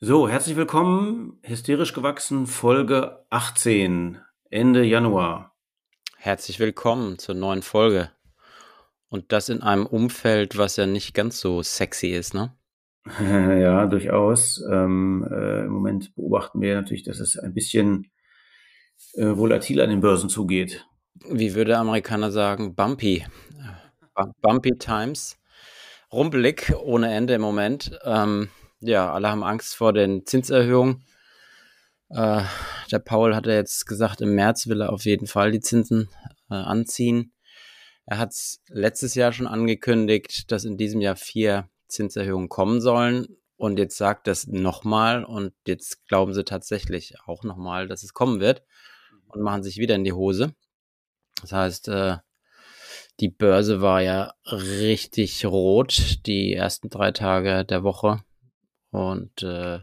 So, herzlich willkommen, hysterisch gewachsen, Folge 18, Ende Januar. Herzlich willkommen zur neuen Folge. Und das in einem Umfeld, was ja nicht ganz so sexy ist, ne? Ja, durchaus. Ähm, äh, Im Moment beobachten wir natürlich, dass es ein bisschen äh, volatil an den Börsen zugeht. Wie würde der Amerikaner sagen, bumpy. Bumpy Times. Rumpelig ohne Ende im Moment. Ähm, ja, alle haben Angst vor den Zinserhöhungen. Äh, der Paul hat ja jetzt gesagt, im März will er auf jeden Fall die Zinsen äh, anziehen. Er hat es letztes Jahr schon angekündigt, dass in diesem Jahr vier Zinserhöhungen kommen sollen. Und jetzt sagt das nochmal und jetzt glauben sie tatsächlich auch nochmal, dass es kommen wird und machen sich wieder in die Hose. Das heißt, äh, die Börse war ja richtig rot die ersten drei Tage der Woche. Und äh,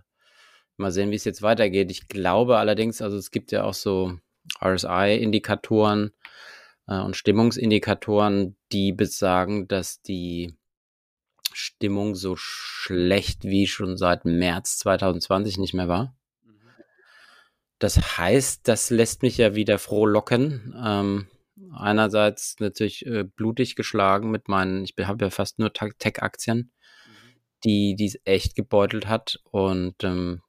mal sehen, wie es jetzt weitergeht. Ich glaube allerdings, also es gibt ja auch so RSI-Indikatoren äh, und Stimmungsindikatoren, die besagen, dass die Stimmung so schlecht wie schon seit März 2020 nicht mehr war. Das heißt, das lässt mich ja wieder frohlocken. Ähm, einerseits natürlich äh, blutig geschlagen mit meinen, ich habe ja fast nur Tech-Aktien die es echt gebeutelt hat. Und ähm,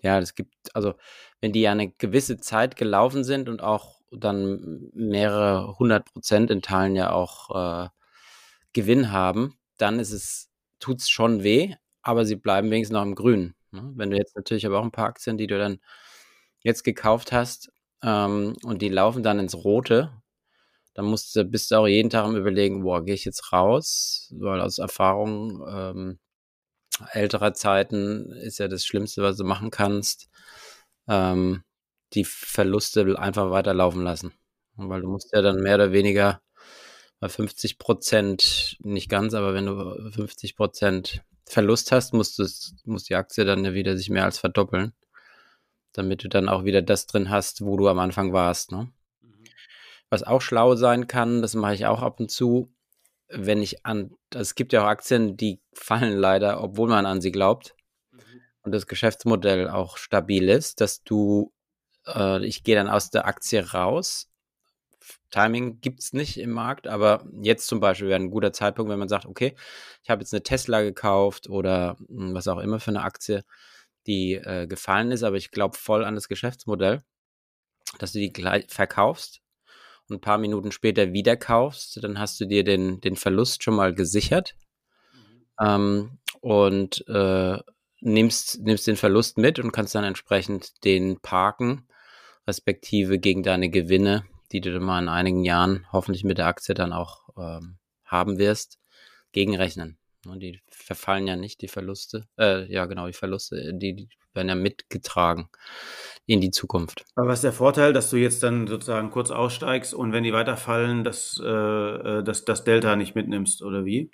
ja, es gibt, also wenn die ja eine gewisse Zeit gelaufen sind und auch dann mehrere hundert Prozent in Teilen ja auch äh, Gewinn haben, dann ist es, tut es schon weh, aber sie bleiben wenigstens noch im Grün. Ne? Wenn du jetzt natürlich aber auch ein paar Aktien, die du dann jetzt gekauft hast ähm, und die laufen dann ins Rote, dann musst du, bist du auch jeden Tag am überlegen, boah, gehe ich jetzt raus? Weil aus Erfahrung ähm, älterer Zeiten ist ja das Schlimmste, was du machen kannst, ähm, die Verluste einfach weiterlaufen lassen. Weil du musst ja dann mehr oder weniger bei 50 Prozent, nicht ganz, aber wenn du 50 Prozent Verlust hast, musst, du, muss die Aktie dann ja wieder sich mehr als verdoppeln, damit du dann auch wieder das drin hast, wo du am Anfang warst. Ne? Mhm. Was auch schlau sein kann, das mache ich auch ab und zu, wenn ich an, es gibt ja auch Aktien, die fallen leider, obwohl man an sie glaubt mhm. und das Geschäftsmodell auch stabil ist, dass du, äh, ich gehe dann aus der Aktie raus. Timing gibt es nicht im Markt, aber jetzt zum Beispiel wäre ein guter Zeitpunkt, wenn man sagt, okay, ich habe jetzt eine Tesla gekauft oder mh, hm, was auch immer für eine Aktie, die äh, gefallen ist, aber ich glaube voll an das Geschäftsmodell, dass du die gleich verkaufst ein paar Minuten später wieder kaufst, dann hast du dir den, den Verlust schon mal gesichert mhm. ähm, und äh, nimmst, nimmst den Verlust mit und kannst dann entsprechend den parken, respektive gegen deine Gewinne, die du dann mal in einigen Jahren hoffentlich mit der Aktie dann auch ähm, haben wirst, gegenrechnen. Ne, die verfallen ja nicht, die Verluste. Äh, ja, genau, die Verluste, die, die werden ja mitgetragen in die Zukunft. Aber was ist der Vorteil, dass du jetzt dann sozusagen kurz aussteigst und wenn die weiterfallen, dass, äh, äh dass das Delta nicht mitnimmst oder wie?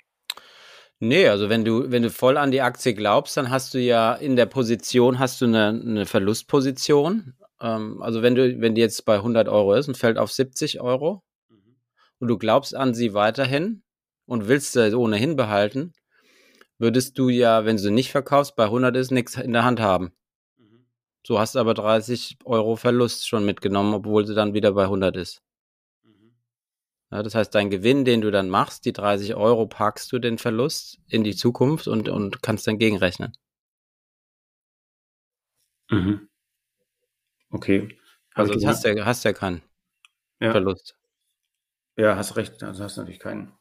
Nee, also wenn du, wenn du voll an die Aktie glaubst, dann hast du ja in der Position, hast du eine, eine Verlustposition. Ähm, also wenn du, wenn die jetzt bei 100 Euro ist und fällt auf 70 Euro mhm. und du glaubst an sie weiterhin und willst sie ohnehin behalten, würdest du ja, wenn du nicht verkaufst, bei 100 ist, nichts in der Hand haben. Du hast aber 30 Euro Verlust schon mitgenommen, obwohl sie dann wieder bei 100 ist. Mhm. Ja, das heißt, dein Gewinn, den du dann machst, die 30 Euro, packst du den Verlust in die Zukunft und, und kannst dann gegenrechnen. Mhm. Okay. Also du hast ja, hast ja keinen ja. Verlust. Ja, hast recht. Also hast natürlich keinen.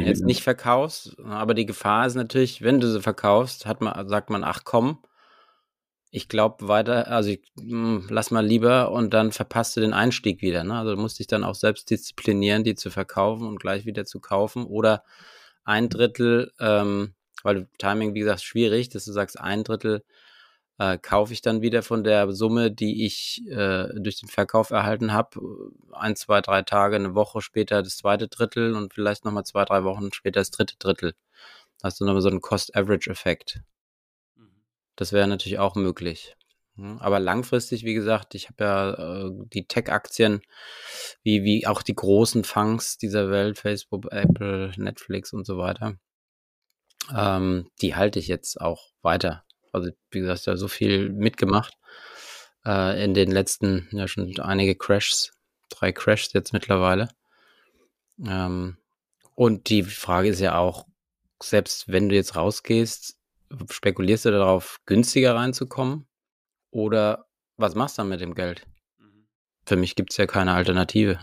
Jetzt nicht verkaufst, aber die Gefahr ist natürlich, wenn du sie verkaufst, hat man, sagt man, ach komm, ich glaube weiter, also ich, mh, hm, lass mal lieber und dann verpasst du den Einstieg wieder. Ne? Also du musst dich dann auch selbst disziplinieren, die zu verkaufen und gleich wieder zu kaufen. Oder ein Drittel, ähm, weil Timing, wie gesagt, schwierig, dass du sagst, ein Drittel äh, kaufe ich dann wieder von der Summe, die ich äh, durch den Verkauf erhalten habe, ein, zwei, drei Tage, eine Woche später das zweite Drittel und vielleicht nochmal zwei, drei Wochen später das dritte Drittel. Hast du nochmal so einen Cost-Average-Effekt. Das wäre natürlich auch möglich. Aber langfristig, wie gesagt, ich habe ja äh, die Tech-Aktien, wie, wie auch die großen Funks dieser Welt, Facebook, Apple, Netflix und so weiter, ähm, die halte ich jetzt auch weiter. Also, wie gesagt, da so viel mitgemacht äh, in den letzten, ja schon einige Crashs, drei Crashs jetzt mittlerweile. Ähm, und die Frage ist ja auch, selbst wenn du jetzt rausgehst, spekulierst du darauf, günstiger reinzukommen? Oder was machst du dann mit dem Geld? Mhm. Für mich gibt es ja keine Alternative.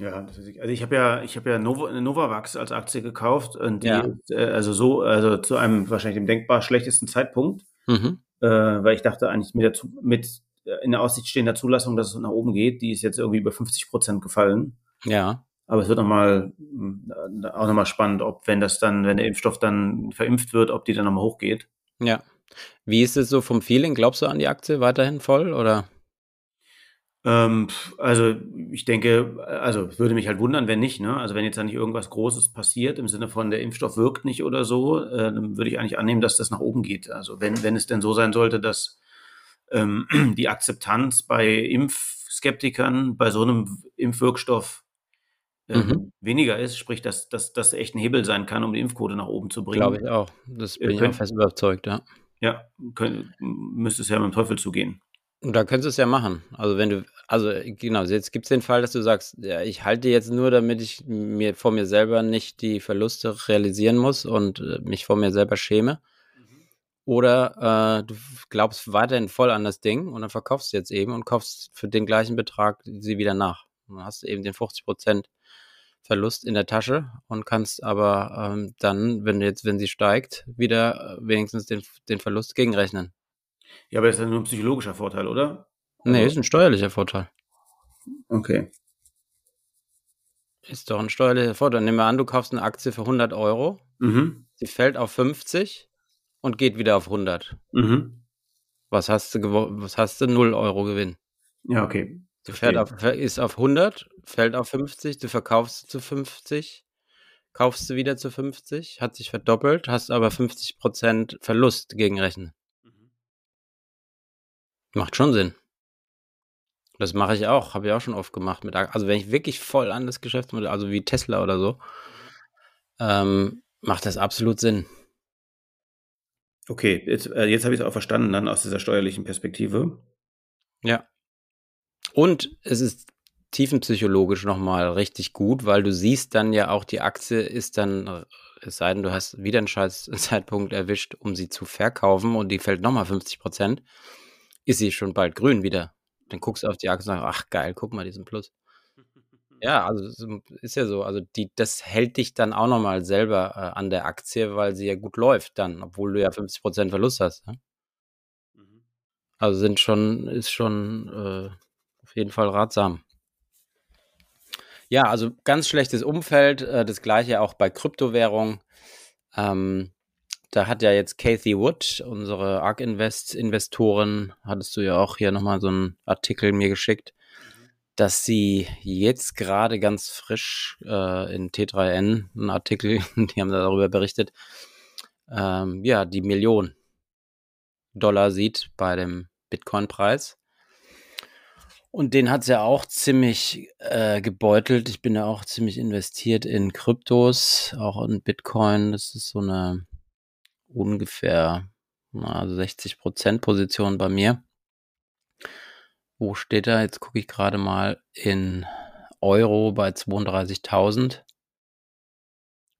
Ja, also ich habe ja, ich habe ja Nova, Novavax als Aktie gekauft und die, ja. äh, also so, also zu einem wahrscheinlich dem denkbar schlechtesten Zeitpunkt, mhm. äh, weil ich dachte eigentlich mit, der, mit äh, in der Aussicht stehender Zulassung, dass es nach oben geht, die ist jetzt irgendwie über 50 Prozent gefallen. Ja. Aber es wird nochmal, äh, auch nochmal spannend, ob wenn das dann, wenn der Impfstoff dann verimpft wird, ob die dann nochmal hochgeht. Ja. Wie ist es so vom Feeling? Glaubst du an die Aktie weiterhin voll oder? Ähm, also ich denke, also würde mich halt wundern, wenn nicht. Ne? Also wenn jetzt da nicht irgendwas Großes passiert im Sinne von der Impfstoff wirkt nicht oder so, äh, dann würde ich eigentlich annehmen, dass das nach oben geht. Also wenn wenn es denn so sein sollte, dass ähm, die Akzeptanz bei Impfskeptikern bei so einem Impfwirkstoff äh, mhm. weniger ist, sprich, dass das echt ein Hebel sein kann, um die Impfquote nach oben zu bringen. Glaube ich auch. Das bin äh, ich auch fest überzeugt, ja. Ja, können, müsste es ja mit dem Teufel zugehen. Und da könntest du es ja machen. Also wenn du, also genau, jetzt gibt es den Fall, dass du sagst, ja, ich halte jetzt nur, damit ich mir vor mir selber nicht die Verluste realisieren muss und äh, mich vor mir selber schäme. Mhm. Oder äh, du glaubst weiterhin voll an das Ding und dann verkaufst du jetzt eben und kaufst für den gleichen Betrag sie wieder nach. Und dann hast du eben den 50% Verlust in der Tasche und kannst aber ähm, dann, wenn jetzt, wenn sie steigt, wieder äh, wenigstens den, den Verlust gegenrechnen. Ja, aber das ist ja nur ein psychologischer Vorteil, oder? Nee, also ist ein steuerlicher Vorteil. Okay. Ist doch ein steuerlicher Vorteil. Nehmen wir an, du kaufst eine Aktie für 100 Euro. Mhm. Sie fällt auf 50 und geht wieder auf 100. Mhm. Was hast du, was hast du? 0 Euro Gewinn. Ja, okay. Du fährt auf, ist auf 100, fällt auf 50, du verkaufst zu 50, kaufst du wieder zu 50, hat sich verdoppelt, hast aber 50% Verlust gegenrechnen. Macht schon Sinn. Das mache ich auch, habe ich auch schon oft gemacht. Mit, also wenn ich wirklich voll an das Geschäftsmodell, also wie Tesla oder so, ähm, macht das absolut Sinn. Okay, jetzt, äh, jetzt habe ich es auch verstanden, dann aus dieser steuerlichen Perspektive. Ja. Und es ist tiefenpsychologisch nochmal richtig gut, weil du siehst dann ja auch, die Aktie ist dann, es sei denn, du hast wieder einen scheiß Zeitpunkt erwischt, um sie zu verkaufen und die fällt nochmal 50 Prozent ist sie schon bald grün wieder. Dann guckst du auf die Aktie und sagst, ach geil, guck mal diesen Plus. Ja, also ist ja so. Also die, das hält dich dann auch nochmal selber äh, an der Aktie, weil sie ja gut läuft dann, obwohl du ja 50% Verlust hast. Ne? Mhm. Also sind schon, ist schon äh, auf jeden Fall ratsam. Ja, also ganz schlechtes Umfeld. Äh, das gleiche auch bei Kryptowährungen. Ähm, da hat ja jetzt Kathy Wood, unsere ARK Invest Investorin, hattest du ja auch hier nochmal so einen Artikel mir geschickt, dass sie jetzt gerade ganz frisch äh, in T3N, einen Artikel, die haben darüber berichtet, ähm, ja, die Million Dollar sieht bei dem Bitcoin-Preis. Und den hat es ja auch ziemlich äh, gebeutelt. Ich bin ja auch ziemlich investiert in Kryptos, auch in Bitcoin. Das ist so eine ungefähr also 60 Prozent Position bei mir. Wo steht er? Jetzt gucke ich gerade mal in Euro bei 32.000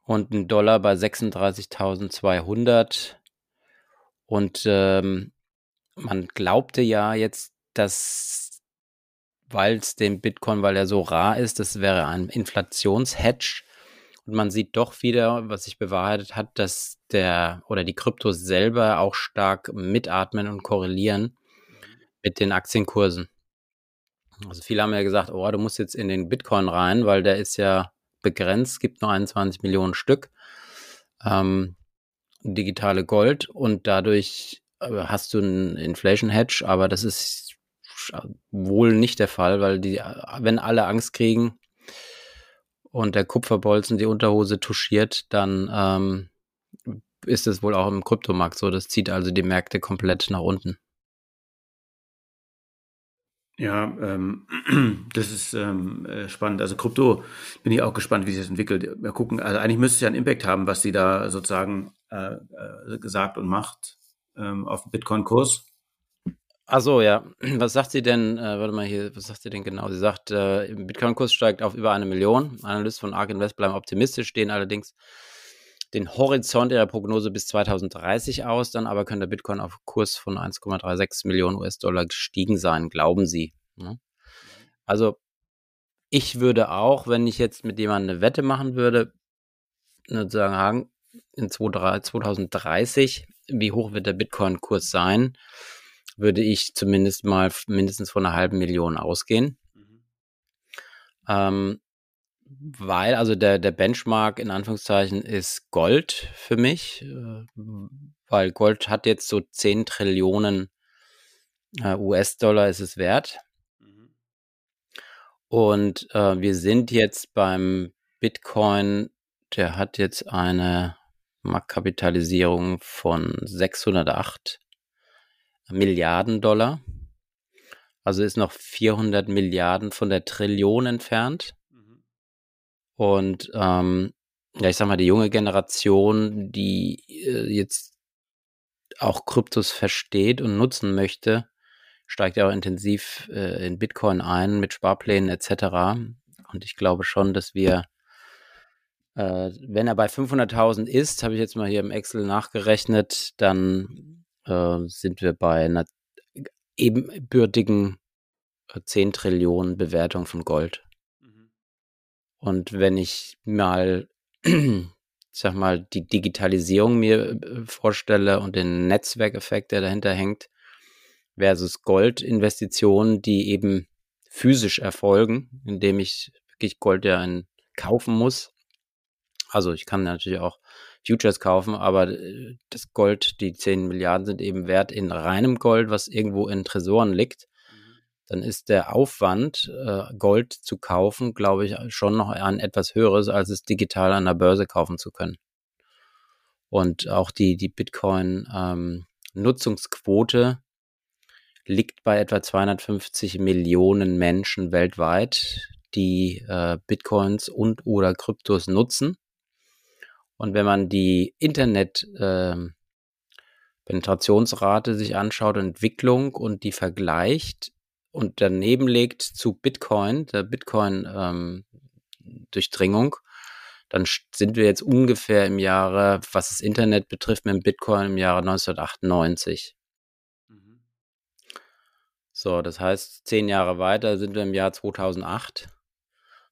und ein Dollar bei 36.200. Und ähm, man glaubte ja jetzt, dass, weil es dem Bitcoin, weil er so rar ist, das wäre ein Inflationshedge. Und man sieht doch wieder, was sich bewahrheitet hat, dass der oder die Kryptos selber auch stark mitatmen und korrelieren mit den Aktienkursen. Also viele haben ja gesagt, oh, du musst jetzt in den Bitcoin rein, weil der ist ja begrenzt, gibt nur 21 Millionen Stück ähm, digitale Gold und dadurch äh, hast du einen Inflation Hedge, aber das ist wohl nicht der Fall, weil die, wenn alle Angst kriegen und der Kupferbolzen die Unterhose touchiert, dann ähm, ist es wohl auch im Kryptomarkt so. Das zieht also die Märkte komplett nach unten. Ja, ähm, das ist ähm, äh, spannend. Also Krypto bin ich auch gespannt, wie sich das entwickelt. Wir gucken, also eigentlich müsste es ja einen Impact haben, was sie da sozusagen äh, äh, gesagt und macht ähm, auf den Bitcoin-Kurs. Achso, ja. Was sagt sie denn, äh, warte mal hier, was sagt sie denn genau? Sie sagt, äh, Bitcoin-Kurs steigt auf über eine Million. Analysten von ARK Invest bleiben optimistisch, stehen allerdings den Horizont ihrer Prognose bis 2030 aus, dann aber könnte Bitcoin auf Kurs von 1,36 Millionen US-Dollar gestiegen sein, glauben sie. Ne? Also ich würde auch, wenn ich jetzt mit jemandem eine Wette machen würde, sagen, in 2030, wie hoch wird der Bitcoin-Kurs sein, würde ich zumindest mal mindestens von einer halben Million ausgehen. Mhm. Ähm, weil, also der, der Benchmark in Anführungszeichen ist Gold für mich, äh, weil Gold hat jetzt so 10 Trillionen äh, US-Dollar ist es wert. Mhm. Und äh, wir sind jetzt beim Bitcoin, der hat jetzt eine Marktkapitalisierung von 608 Milliarden Dollar. Also ist noch 400 Milliarden von der Trillion entfernt. Und ähm, ja, ich sag mal, die junge Generation, die äh, jetzt auch Kryptos versteht und nutzen möchte, steigt ja auch intensiv äh, in Bitcoin ein mit Sparplänen etc. Und ich glaube schon, dass wir, äh, wenn er bei 500.000 ist, habe ich jetzt mal hier im Excel nachgerechnet, dann äh, sind wir bei einer ebenbürtigen 10 äh, Trillionen Bewertung von Gold. Und wenn ich mal, sag mal, die Digitalisierung mir äh, vorstelle und den Netzwerkeffekt, der dahinter hängt, versus Goldinvestitionen, die eben physisch erfolgen, indem ich wirklich Gold ja in, kaufen muss. Also ich kann natürlich auch Futures kaufen, aber äh, das Gold, die 10 Milliarden sind eben wert in reinem Gold, was irgendwo in Tresoren liegt dann ist der Aufwand, äh, Gold zu kaufen, glaube ich, schon noch ein etwas höheres, als es digital an der Börse kaufen zu können. Und auch die, die Bitcoin-Nutzungsquote ähm, liegt bei etwa 250 Millionen Menschen weltweit, die äh, Bitcoins und oder Kryptos nutzen. Und wenn man die Internet äh, Penetrationsrate sich anschaut, Entwicklung und die vergleicht, und daneben legt zu Bitcoin, der Bitcoin-Durchdringung, ähm, dann sind wir jetzt ungefähr im Jahre, was das Internet betrifft, mit dem Bitcoin im Jahre 1998. Mhm. So, das heißt, zehn Jahre weiter sind wir im Jahr 2008.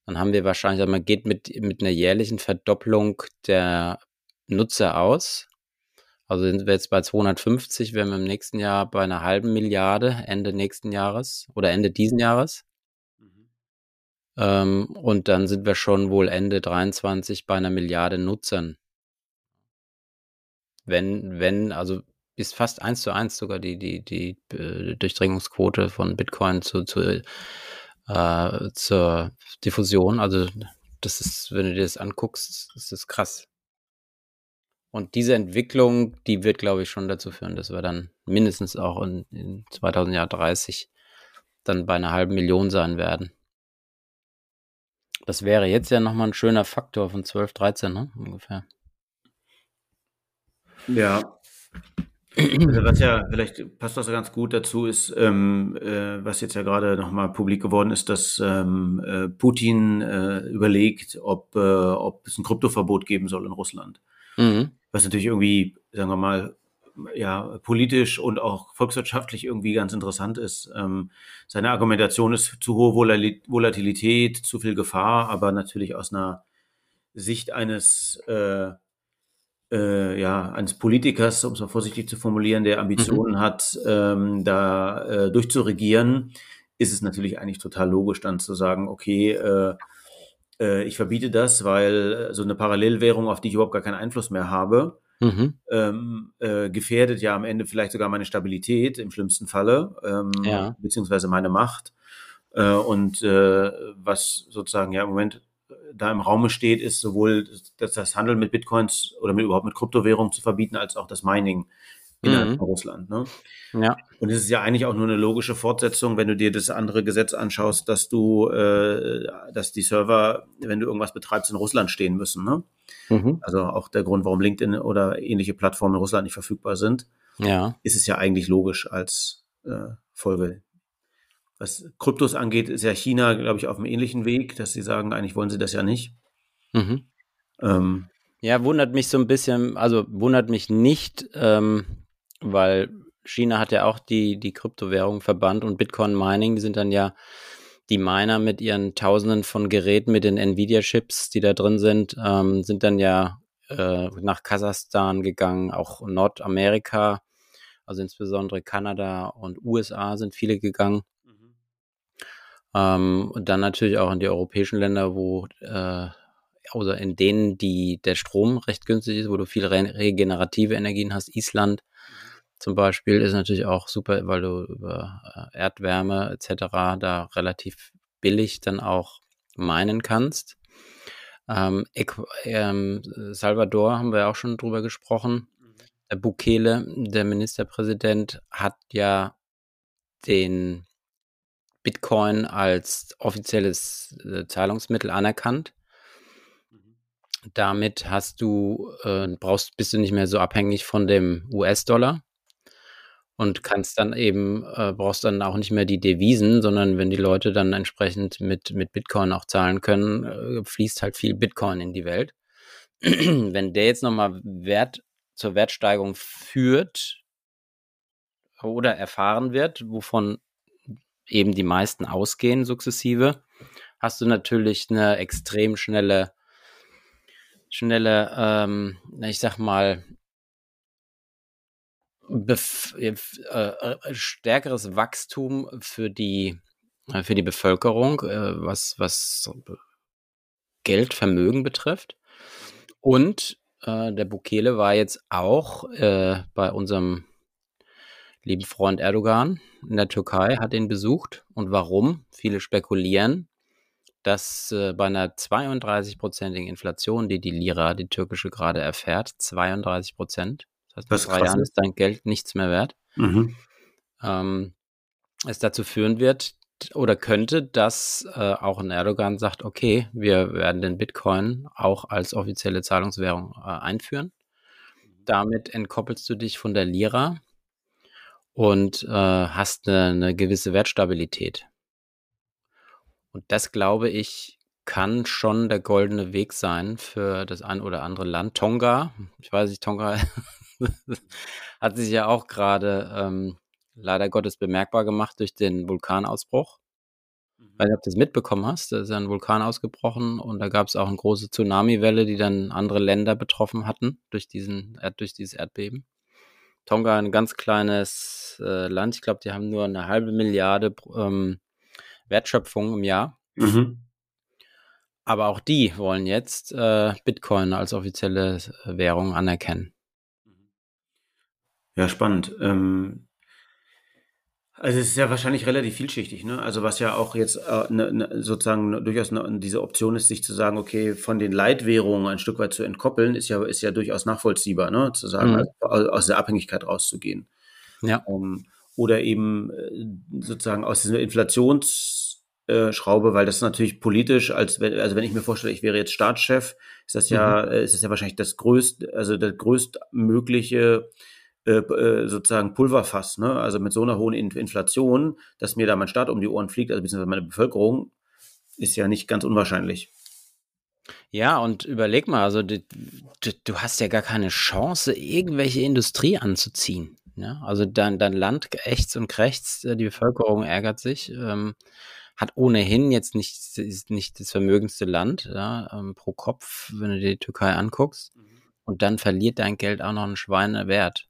Dann haben wir wahrscheinlich, man geht mit, mit einer jährlichen Verdopplung der Nutzer aus. Also sind wir jetzt bei 250, werden wir im nächsten Jahr bei einer halben Milliarde Ende nächsten Jahres oder Ende diesen Jahres. Mhm. Ähm, und dann sind wir schon wohl Ende 23 bei einer Milliarde Nutzern. Wenn, wenn, also ist fast eins zu eins sogar die, die, die äh, Durchdringungsquote von Bitcoin zu, zu, äh, zur Diffusion. Also das ist, wenn du dir das anguckst, das ist krass. Und diese Entwicklung, die wird, glaube ich, schon dazu führen, dass wir dann mindestens auch in, in 2030 dann bei einer halben Million sein werden. Das wäre jetzt ja nochmal ein schöner Faktor von 12, 13, ne? ungefähr. Ja. Also was ja, vielleicht passt das ja ganz gut dazu, ist, ähm, äh, was jetzt ja gerade nochmal publik geworden ist, dass ähm, äh, Putin äh, überlegt, ob, äh, ob es ein Kryptoverbot geben soll in Russland. Mhm was natürlich irgendwie, sagen wir mal, ja, politisch und auch volkswirtschaftlich irgendwie ganz interessant ist. Ähm, seine Argumentation ist zu hohe Volatilität, zu viel Gefahr, aber natürlich aus einer Sicht eines, äh, äh, ja, eines Politikers, um es mal vorsichtig zu formulieren, der Ambitionen mhm. hat, ähm, da äh, durchzuregieren, ist es natürlich eigentlich total logisch dann zu sagen, okay, äh, äh, ich verbiete das, weil äh, so eine Parallelwährung, auf die ich überhaupt gar keinen Einfluss mehr habe, mhm. ähm, äh, gefährdet ja am Ende vielleicht sogar meine Stabilität im schlimmsten Falle, ähm, ja. beziehungsweise meine Macht. Äh, und äh, was sozusagen ja im Moment da im Raume steht, ist sowohl das, das Handeln mit Bitcoins oder mit, überhaupt mit Kryptowährungen zu verbieten, als auch das Mining innerhalb mhm. von Russland. Ne? Ja. Und es ist ja eigentlich auch nur eine logische Fortsetzung, wenn du dir das andere Gesetz anschaust, dass du, äh, dass die Server, wenn du irgendwas betreibst, in Russland stehen müssen. Ne? Mhm. Also auch der Grund, warum LinkedIn oder ähnliche Plattformen in Russland nicht verfügbar sind, ja. ist es ja eigentlich logisch als äh, Folge. Was Kryptos angeht, ist ja China, glaube ich, auf einem ähnlichen Weg, dass sie sagen, eigentlich wollen sie das ja nicht. Mhm. Ähm, ja, wundert mich so ein bisschen, also wundert mich nicht, ähm, weil China hat ja auch die, die Kryptowährung verbannt und Bitcoin Mining, die sind dann ja die Miner mit ihren Tausenden von Geräten, mit den Nvidia-Chips, die da drin sind, ähm, sind dann ja äh, nach Kasachstan gegangen, auch Nordamerika, also insbesondere Kanada und USA sind viele gegangen. Mhm. Ähm, und dann natürlich auch in die europäischen Länder, wo äh, oder in denen die der Strom recht günstig ist, wo du viel re regenerative Energien hast, Island, zum Beispiel ist natürlich auch super, weil du über äh, Erdwärme etc. da relativ billig dann auch meinen kannst. Ähm, ähm, Salvador haben wir auch schon drüber gesprochen. Mhm. Der Bukele, der Ministerpräsident, hat ja den Bitcoin als offizielles äh, Zahlungsmittel anerkannt. Mhm. Damit hast du, äh, brauchst, bist du nicht mehr so abhängig von dem US-Dollar und kannst dann eben, äh, brauchst dann auch nicht mehr die Devisen, sondern wenn die Leute dann entsprechend mit, mit Bitcoin auch zahlen können, äh, fließt halt viel Bitcoin in die Welt. wenn der jetzt nochmal Wert zur Wertsteigerung führt oder erfahren wird, wovon eben die meisten ausgehen sukzessive, hast du natürlich eine extrem schnelle, schnelle, ähm, ich sag mal, äh, äh, stärkeres Wachstum für die, äh, für die Bevölkerung, äh, was, was Geld, Vermögen betrifft. Und äh, der Bukele war jetzt auch äh, bei unserem lieben Freund Erdogan in der Türkei, hat ihn besucht. Und warum? Viele spekulieren, dass bei einer 32-prozentigen Inflation, die die Lira, die türkische, gerade erfährt, 32 Prozent, heißt, nach drei Jahren ist dein Geld nichts mehr wert. Mhm. Ähm, es dazu führen wird oder könnte, dass äh, auch ein Erdogan sagt, okay, wir werden den Bitcoin auch als offizielle Zahlungswährung äh, einführen. Damit entkoppelst du dich von der Lira und äh, hast eine, eine gewisse Wertstabilität. Und das, glaube ich, kann schon der goldene Weg sein für das ein oder andere Land. Tonga, ich weiß nicht, Tonga hat sich ja auch gerade ähm, leider Gottes bemerkbar gemacht durch den Vulkanausbruch. Mhm. Weil du das mitbekommen hast, da ist ja ein Vulkan ausgebrochen und da gab es auch eine große Tsunamiwelle, die dann andere Länder betroffen hatten durch, diesen, durch dieses Erdbeben. Tonga ein ganz kleines äh, Land, ich glaube, die haben nur eine halbe Milliarde ähm, Wertschöpfung im Jahr. Mhm. Aber auch die wollen jetzt äh, Bitcoin als offizielle äh, Währung anerkennen. Ja, spannend. Ähm, also es ist ja wahrscheinlich relativ vielschichtig, ne? Also was ja auch jetzt äh, ne, ne, sozusagen durchaus ne, diese Option ist, sich zu sagen, okay, von den Leitwährungen ein Stück weit zu entkoppeln, ist ja ist ja durchaus nachvollziehbar, ne? Zu sagen, mhm. also, aus der Abhängigkeit rauszugehen. Ja. Ähm, oder eben äh, sozusagen aus dieser Inflationsschraube, weil das natürlich politisch, als wenn, also wenn ich mir vorstelle, ich wäre jetzt Staatschef, ist das ja, mhm. Äh, ist das ja wahrscheinlich das größte, also der größtmögliche äh, äh, sozusagen Pulverfass, ne? also mit so einer hohen Inflation, dass mir da mein Staat um die Ohren fliegt, also beziehungsweise meine Bevölkerung, ist ja nicht ganz unwahrscheinlich. Ja, und überleg mal, also du, du, hast ja gar keine Chance, irgendwelche Industrie anzuziehen. Ne? Also dein, dein Land ächzt und krächzt, äh, die Bevölkerung ärgert sich, ähm, hat ohnehin jetzt nicht, ist nicht das vermögendste Land ja, ähm, pro Kopf, wenn du dir die Türkei anguckst. Mhm. Und dann verliert dein Geld auch noch einen Schweinewert.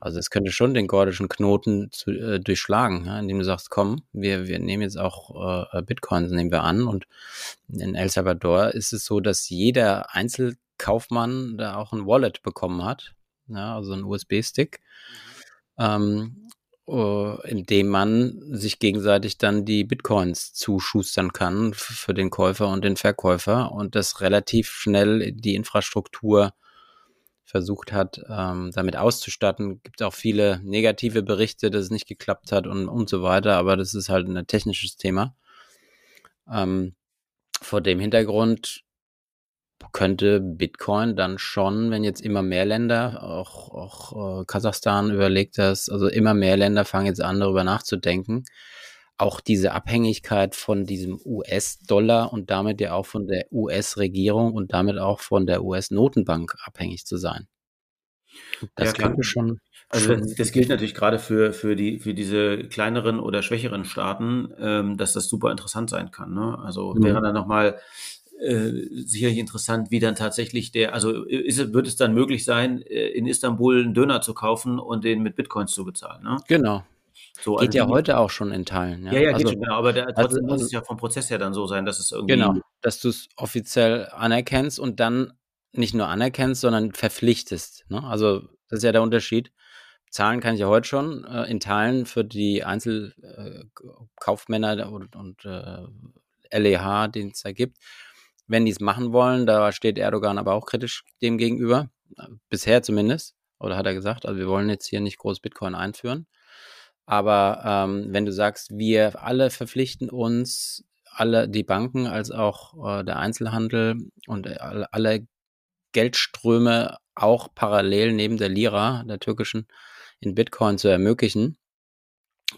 Also es könnte schon den gordischen Knoten zu, äh, durchschlagen, ja, indem du sagst, komm, wir, wir nehmen jetzt auch äh, Bitcoins, nehmen wir an. Und in El Salvador ist es so, dass jeder Einzelkaufmann da auch ein Wallet bekommen hat, ja, also ein USB-Stick, mhm. ähm, äh, in dem man sich gegenseitig dann die Bitcoins zuschustern kann für den Käufer und den Verkäufer und das relativ schnell die Infrastruktur versucht hat, ähm, damit auszustatten. Gibt auch viele negative Berichte, dass es nicht geklappt hat und, und so weiter, aber das ist halt ein technisches Thema. Ähm, vor dem Hintergrund könnte Bitcoin dann schon, wenn jetzt immer mehr Länder, auch, auch äh, Kasachstan überlegt das, also immer mehr Länder fangen jetzt an, darüber nachzudenken, auch diese Abhängigkeit von diesem US-Dollar und damit ja auch von der US-Regierung und damit auch von der US-Notenbank abhängig zu sein. Das ja, könnte schon. Also das gilt natürlich gerade für, für, die, für diese kleineren oder schwächeren Staaten, ähm, dass das super interessant sein kann. Ne? Also mhm. wäre dann nochmal äh, sicherlich interessant, wie dann tatsächlich der, also ist, wird es dann möglich sein, äh, in Istanbul einen Döner zu kaufen und den mit Bitcoins zu bezahlen? Ne? Genau, so, geht also ja heute auch schon in Teilen. Ja, ja, ja also, geht schon, genau, aber der, trotzdem also, muss es ja vom Prozess her dann so sein, dass es irgendwie. Genau, dass du es offiziell anerkennst und dann nicht nur anerkennst, sondern verpflichtest. Ne? Also, das ist ja der Unterschied. Zahlen kann ich ja heute schon äh, in Teilen für die Einzelkaufmänner äh, und, und äh, LEH, den es da gibt. Wenn die es machen wollen, da steht Erdogan aber auch kritisch dem gegenüber, bisher zumindest, oder hat er gesagt, also wir wollen jetzt hier nicht groß Bitcoin einführen. Aber ähm, wenn du sagst, wir alle verpflichten uns, alle die Banken als auch äh, der Einzelhandel und alle, alle Geldströme auch parallel neben der Lira, der türkischen, in Bitcoin zu ermöglichen,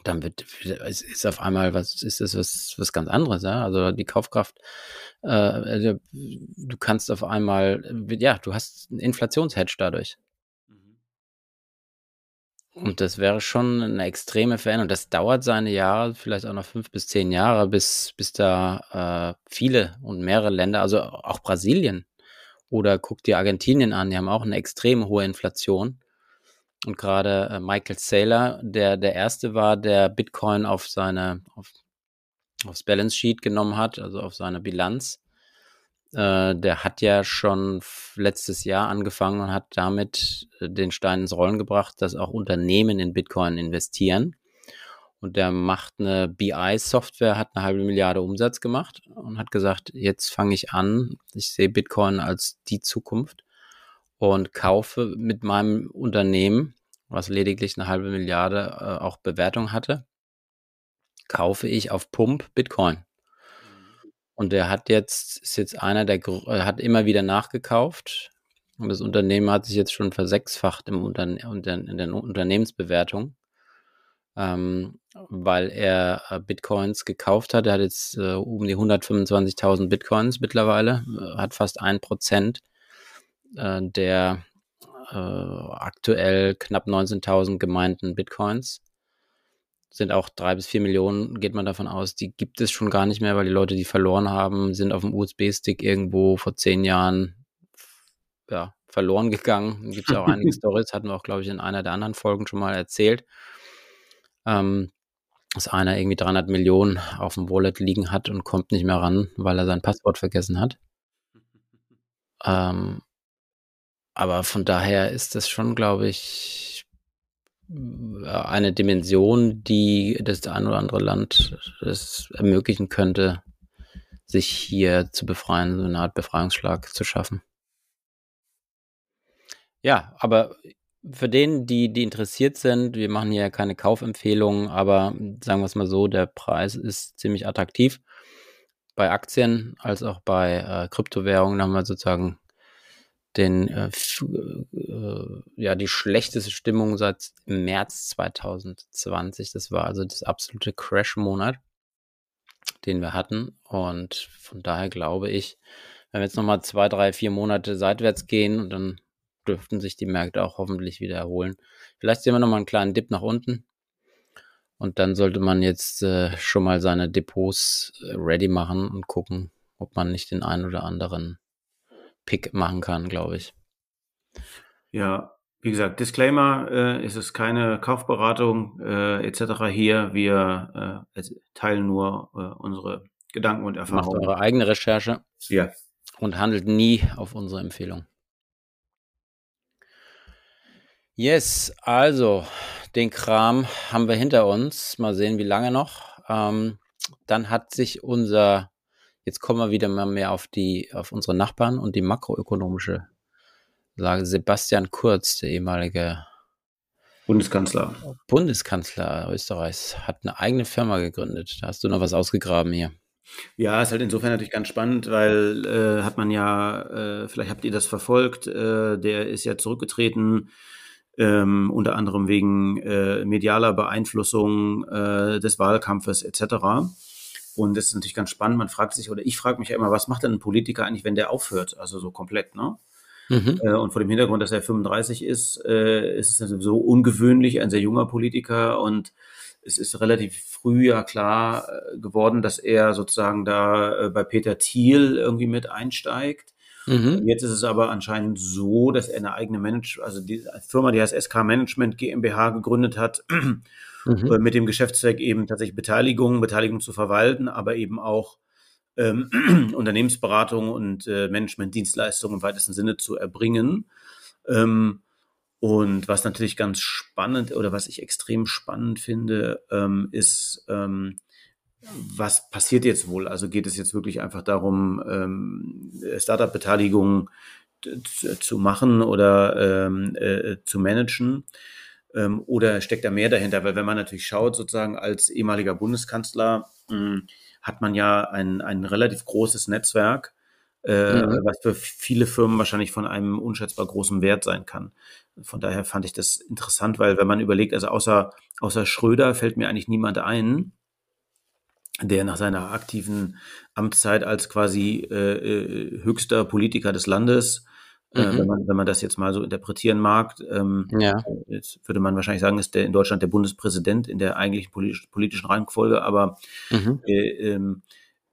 dann wird es ist auf einmal was ist das was was ganz anderes, ja? Also die Kaufkraft, äh, also, du kannst auf einmal, ja, du hast einen Inflationshedge dadurch. Und das wäre schon eine extreme Veränderung. Das dauert seine Jahre, vielleicht auch noch fünf bis zehn Jahre, bis, bis da äh, viele und mehrere Länder, also auch Brasilien oder guck dir Argentinien an, die haben auch eine extrem hohe Inflation. Und gerade äh, Michael Saylor, der der erste war, der Bitcoin auf seine, auf, aufs Balance Sheet genommen hat, also auf seine Bilanz äh, der hat ja schon letztes Jahr angefangen und hat damit äh, den Stein ins Rollen gebracht, dass auch Unternehmen in Bitcoin investieren. Und der macht eine BI-Software, hat eine halbe Milliarde Umsatz gemacht und hat gesagt, jetzt fange ich an, ich sehe Bitcoin als die Zukunft und kaufe mit meinem Unternehmen, was lediglich eine halbe Milliarde äh, auch Bewertung hatte, kaufe ich auf Pump Bitcoin. Und der hat jetzt, ist jetzt einer der, äh, hat immer wieder nachgekauft. Und das Unternehmen hat sich jetzt schon versechsfacht im Unterne in der Unternehmensbewertung, ähm, weil er äh, Bitcoins gekauft hat. Er hat jetzt äh, um die 125.000 Bitcoins mittlerweile, äh, hat fast ein Prozent äh, der äh, aktuell knapp 19.000 gemeinten Bitcoins sind auch drei bis vier Millionen, geht man davon aus, die gibt es schon gar nicht mehr, weil die Leute, die verloren haben, sind auf dem USB-Stick irgendwo vor zehn Jahren ja, verloren gegangen. Gibt es auch einige Stories, hatten wir auch, glaube ich, in einer der anderen Folgen schon mal erzählt. Ähm, dass einer irgendwie 300 Millionen auf dem Wallet liegen hat und kommt nicht mehr ran, weil er sein Passwort vergessen hat. Ähm, aber von daher ist das schon, glaube ich, eine Dimension, die das ein oder andere Land es ermöglichen könnte, sich hier zu befreien, so eine Art Befreiungsschlag zu schaffen. Ja, aber für den, die, die interessiert sind, wir machen hier keine Kaufempfehlungen, aber sagen wir es mal so, der Preis ist ziemlich attraktiv. Bei Aktien als auch bei äh, Kryptowährungen haben wir sozusagen den äh, äh, ja die schlechteste Stimmung seit März 2020. Das war also das absolute Crash-Monat, den wir hatten. Und von daher glaube ich, wenn wir jetzt nochmal zwei, drei, vier Monate seitwärts gehen und dann dürften sich die Märkte auch hoffentlich wieder erholen. Vielleicht sehen wir nochmal einen kleinen Dip nach unten. Und dann sollte man jetzt äh, schon mal seine Depots äh, ready machen und gucken, ob man nicht den einen oder anderen Pick machen kann, glaube ich. Ja, wie gesagt, Disclaimer, äh, es ist keine Kaufberatung äh, etc. hier. Wir äh, teilen nur äh, unsere Gedanken und Erfahrungen. Macht eure eigene Recherche. Ja. Und handelt nie auf unsere Empfehlung. Yes, also den Kram haben wir hinter uns. Mal sehen, wie lange noch. Ähm, dann hat sich unser, jetzt kommen wir wieder mal mehr auf die, auf unsere Nachbarn und die makroökonomische Lage. Sebastian Kurz, der ehemalige Bundeskanzler. Bundeskanzler Österreichs, hat eine eigene Firma gegründet. Da hast du noch was ausgegraben hier. Ja, ist halt insofern natürlich ganz spannend, weil äh, hat man ja, äh, vielleicht habt ihr das verfolgt, äh, der ist ja zurückgetreten ähm, unter anderem wegen äh, medialer Beeinflussung äh, des Wahlkampfes etc. Und das ist natürlich ganz spannend. Man fragt sich, oder ich frage mich ja immer, was macht denn ein Politiker eigentlich, wenn der aufhört? Also so komplett, ne? Mhm. Äh, und vor dem Hintergrund, dass er 35 ist, äh, ist es so ungewöhnlich, ein sehr junger Politiker. Und es ist relativ früh ja klar äh, geworden, dass er sozusagen da bei Peter Thiel irgendwie mit einsteigt. Mhm. Jetzt ist es aber anscheinend so, dass er eine eigene Manage, also die Firma, die heißt SK Management GmbH gegründet hat, mhm. Äh, mit dem Geschäftszweck eben tatsächlich Beteiligung, Beteiligung zu verwalten, aber eben auch ähm, Unternehmensberatung und äh, Managementdienstleistungen im weitesten Sinne zu erbringen. Ähm, und was natürlich ganz spannend oder was ich extrem spannend finde, ähm, ist, ähm, was passiert jetzt wohl? Also geht es jetzt wirklich einfach darum, ähm, Startup-Beteiligung zu machen oder ähm, äh, zu managen? Ähm, oder steckt da mehr dahinter? Weil wenn man natürlich schaut, sozusagen als ehemaliger Bundeskanzler mh, hm, hat man ja ein, ein relativ großes Netzwerk, äh, mhm. was für viele Firmen wahrscheinlich von einem unschätzbar großen Wert sein kann. Von daher fand ich das interessant, weil wenn man überlegt, also außer, außer Schröder fällt mir eigentlich niemand ein, der nach seiner aktiven Amtszeit als quasi äh, äh höchster Politiker des Landes, mhm. äh, wenn, man, wenn man das jetzt mal so interpretieren mag, ähm, ja. jetzt würde man wahrscheinlich sagen, ist der in Deutschland der Bundespräsident in der eigentlichen politisch, politischen Reihenfolge, aber mhm. äh, ähm,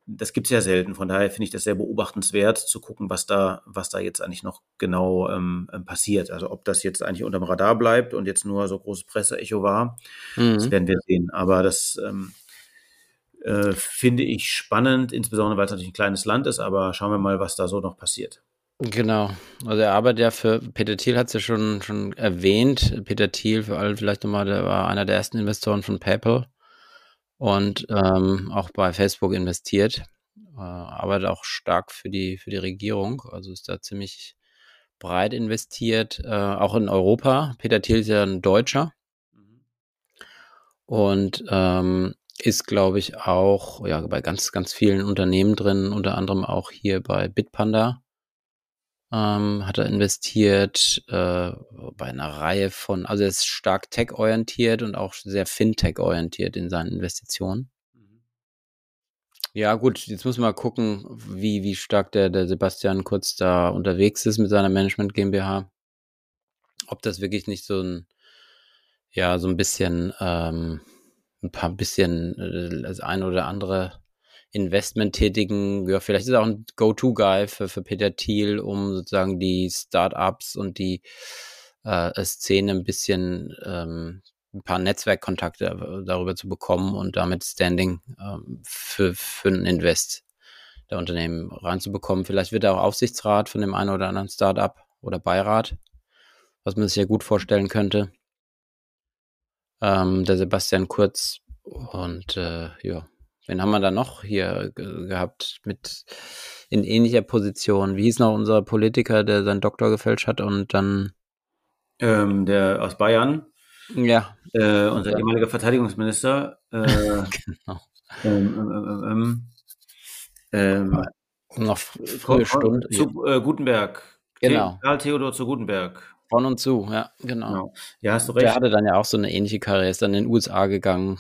das gibt's ja selten. Von daher finde ich das sehr beobachtenswert, zu gucken, was da, was da jetzt eigentlich noch genau ähm, ähm passiert. Also ob das jetzt eigentlich unterm Radar bleibt und jetzt nur so großes Presseecho war, mhm. das werden wir sehen. Aber das ähm, äh, finde ich spannend, insbesondere weil es natürlich ein kleines Land ist, aber schauen wir mal, was da so noch passiert. Genau. Also er arbeitet ja für Peter Thiel hat es ja schon, schon erwähnt. Peter Thiel, für alle vielleicht nochmal, der war einer der ersten Investoren von PayPal und ähm, auch bei Facebook investiert. Äh, arbeitet auch stark für die, für die Regierung, also ist da ziemlich breit investiert, äh, auch in Europa. Peter Thiel ist ja ein Deutscher. Mhm. Und ähm, ist, glaube ich, auch ja, bei ganz, ganz vielen Unternehmen drin, unter anderem auch hier bei Bitpanda. Ähm, hat er investiert äh, bei einer Reihe von, also er ist stark tech-orientiert und auch sehr fintech-orientiert in seinen Investitionen. Mhm. Ja, gut, jetzt muss man mal gucken, wie, wie stark der, der Sebastian Kurz da unterwegs ist mit seiner Management GmbH. Ob das wirklich nicht so ein, ja, so ein bisschen ähm, ein paar bisschen äh, das ein oder andere Investment tätigen. Ja, vielleicht ist er auch ein Go-To-Guy für, für Peter Thiel, um sozusagen die Startups und die äh, Szene ein bisschen ähm, ein paar Netzwerkkontakte darüber zu bekommen und damit Standing ähm, für, für ein Invest der Unternehmen reinzubekommen. Vielleicht wird er auch Aufsichtsrat von dem einen oder anderen Startup oder Beirat, was man sich ja gut vorstellen könnte ähm, der Sebastian Kurz. Und äh, ja, wen haben wir da noch hier gehabt mit in ähnlicher Position? Wie hieß noch unser Politiker, der seinen Doktor gefälscht hat und dann ähm, der aus Bayern. Ja. Äh, unser ja. ehemaliger Verteidigungsminister. Äh, genau. Ähm, ähm, ähm, ähm noch frühe Stunde. Zu äh, Gutenberg. Genau. Karl Theodor zu Gutenberg. Von und zu, ja, genau. genau. Ja, hast du recht. Der hatte dann ja auch so eine ähnliche Karriere, ist dann in den USA gegangen,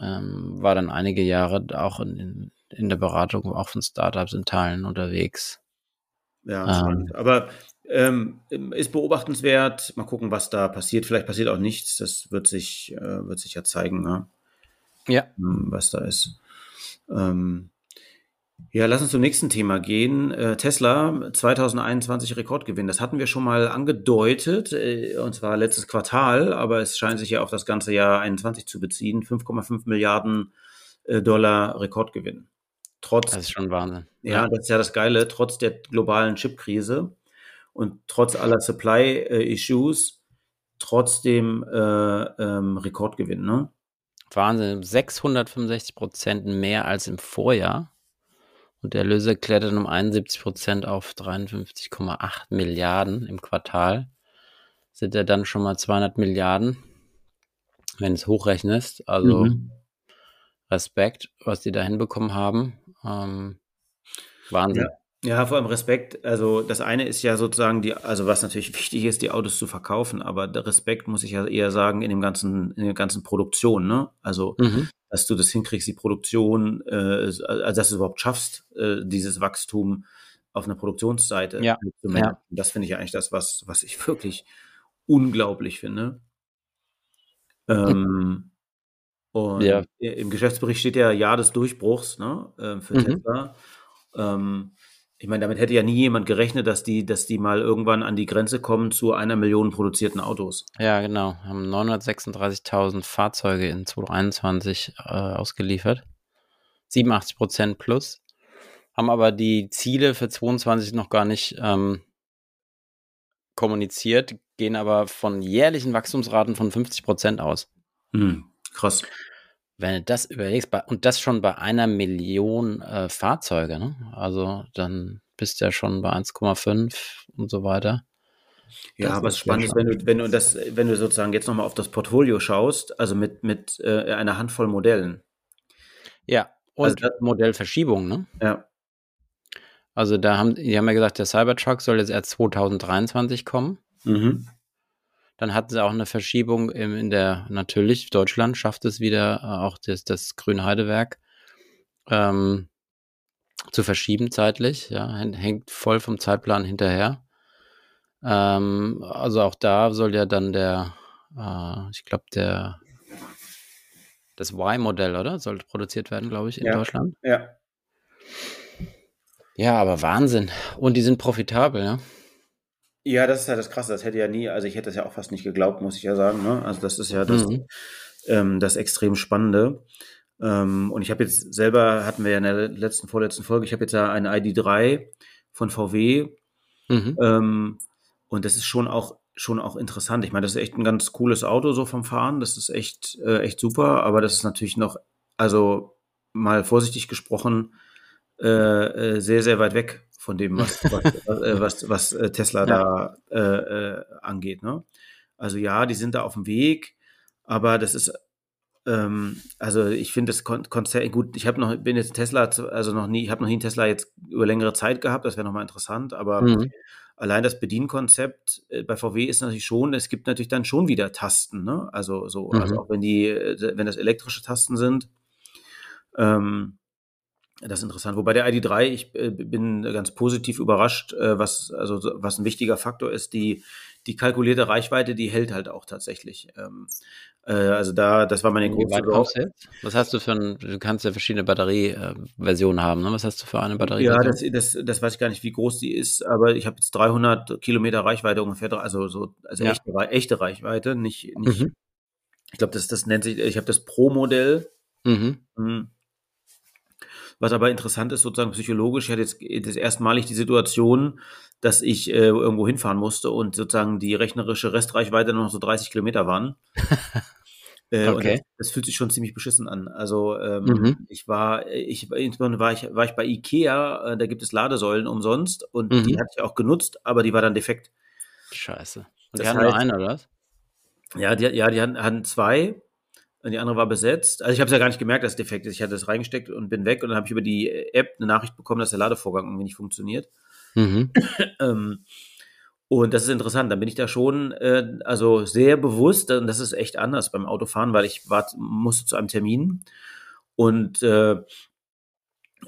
ähm, war dann einige Jahre auch in, in, der Beratung, auch von Startups in Teilen unterwegs. Ja, ähm, aber ähm, ist beobachtenswert. Mal gucken, was da passiert. Vielleicht passiert auch nichts. Das wird sich, äh, wird sich ja zeigen, ne? ja. Ähm, was da ist. Ähm, Ja, lass uns zum nächsten Thema gehen. Äh, Tesla 2021 Rekordgewinn. Das hatten wir schon mal angedeutet, äh, und zwar letztes Quartal, aber es scheint sich ja auf das ganze Jahr 21 zu beziehen. 5,5 Milliarden äh, Dollar Rekordgewinn. Trotz, Das ist schon Wahnsinn. ja, das ist ja das Geile, trotz der globalen Chipkrise und trotz aller Supply-Issues, trotzdem äh, ähm, Rekordgewinn, ne? Wahnsinn. 665 Prozent mehr als im Vorjahr. Und der Erlöse klettert um 71 Prozent auf 53,8 Milliarden im Quartal. Sind ja dann schon mal 200 Milliarden, wenn du es hochrechnest. Also Mhm. Respekt, was die da hinbekommen haben. Ähm, Wahnsinn. Ja, vor allem Respekt. Also das eine ist ja sozusagen die, also was natürlich wichtig ist, die Autos zu verkaufen, aber der Respekt muss ich ja eher sagen in dem ganzen, in der ganzen Produktion, ne? Also Mhm. Dass du das hinkriegst, die Produktion, äh, also dass du es überhaupt schaffst, äh, dieses Wachstum auf einer Produktionsseite Ja, zu managen. Das finde ich ja eigentlich das, was, was ich wirklich unglaublich finde. Ähm, und Ja. im Geschäftsbericht steht ja Jahr des Durchbruchs ne, äh, für Mhm. Tesla. Ähm, ich meine, damit hätte ja nie jemand gerechnet, dass die, dass die mal irgendwann an die Grenze kommen zu einer Million produzierten Autos. Ja, genau. Haben 936.000 Fahrzeuge in 2021 äh, ausgeliefert. 87 Prozent plus. Haben aber die Ziele für 22 noch gar nicht ähm, kommuniziert, gehen aber von jährlichen Wachstumsraten von 50 Prozent aus. Hm, krass. Wenn du das überlegst, bei, und das schon bei einer Million äh, Fahrzeuge, ne? also dann bist du ja schon bei 1,5 und so weiter. Ja, Das aber ist es spannend ist, wenn du, wenn du das, wenn du sozusagen jetzt nochmal auf das Portfolio schaust, also mit, mit äh, einer Handvoll Modellen. Ja, und Also das- Modellverschiebung, ne? Ja. Also da haben, die haben ja gesagt, der Cybertruck soll jetzt erst 2023 kommen. Mhm. Dann hatten sie auch eine Verschiebung im, in der, natürlich, Deutschland schafft es wieder, äh, auch das, das Grünheidewerk ähm, zu verschieben zeitlich. Ja, hängt- voll vom Zeitplan hinterher. Ähm, also auch da soll ja dann der, äh, ich glaube, der, das Y-Modell, oder? Sollte produziert werden, glaube ich, in Ja. Deutschland. Ja. Ja, aber Wahnsinn. Und die sind profitabel, ja. Ja, das ist ja das Krasse. Das hätte ja nie, also ich hätte das ja auch fast nicht geglaubt, muss ich ja sagen. Ne? Also das ist ja das, Mhm. ähm, das extrem Spannende. Ähm, und ich habe jetzt selber, hatten wir ja in der letzten, vorletzten Folge, ich habe jetzt ja eine ID3 von VW. Mhm. Ähm, und das ist schon auch, schon auch interessant. Ich meine, das ist echt ein ganz cooles Auto so vom Fahren. Das ist echt, äh, echt super. Aber das ist natürlich noch, also mal vorsichtig gesprochen, äh, äh, sehr, sehr weit weg von dem, was, was, äh, was, was äh, Tesla da äh, äh, angeht. Ne? Also ja, die sind da auf dem Weg, aber das ist, ähm, also ich finde das Kon Konzert, gut, ich habe noch, bin jetzt Tesla, also noch nie, ich habe noch nie einen Tesla jetzt über längere Zeit gehabt, das wäre nochmal interessant, aber Mhm. allein das Bedienkonzept bei VW ist natürlich schon, es gibt natürlich dann schon wieder Tasten, ne? Also so, Mhm. also auch wenn die, wenn das elektrische Tasten sind, ähm, das ist interessant. Wobei der ID3, ich äh, bin ganz positiv überrascht, äh, was, also, so- was ein wichtiger Faktor ist, die, die kalkulierte Reichweite, die hält halt auch tatsächlich. Ähm, äh, also da, das war meine große jetzt? Was hast du für ein, du kannst ja verschiedene Batterieversionen haben, ne? Was hast du für eine Ja, Batterieversion? das, das, das weiß ich gar nicht, wie groß die ist, aber ich habe jetzt 300 Kilometer Reichweite ungefähr, also so, also Ja. echte, echte Reichweite, nicht, nicht. Mhm. Ich glaube, das, das nennt sich, ich habe das Pro-Modell. Mhm. Was aber interessant ist, sozusagen psychologisch, ich hatte jetzt das erstmalig die Situation, dass ich äh, irgendwo hinfahren musste und sozusagen die rechnerische Restreichweite nur noch so 30 Kilometer waren. Äh, und Okay. das, das fühlt sich schon ziemlich beschissen an. Also ähm, Mhm. ich war, ich insbesondere war ich, war ich bei Ikea, äh, da gibt es Ladesäulen umsonst und Mhm. die hatte ich auch genutzt, aber die war dann defekt. Scheiße. Und Das die haben nur einen, oder was? Ja, die, ja, die hatten, hatten zwei die andere war besetzt. Also ich habe es ja gar nicht gemerkt, dass es defekt ist. Ich hatte das reingesteckt und bin weg und dann habe ich über die App eine Nachricht bekommen, dass der Ladevorgang irgendwie nicht funktioniert. Mhm. Ähm, und das ist interessant. Dann bin ich da schon äh, also sehr bewusst, und das ist echt anders beim Autofahren, weil ich war, musste zu einem Termin und äh,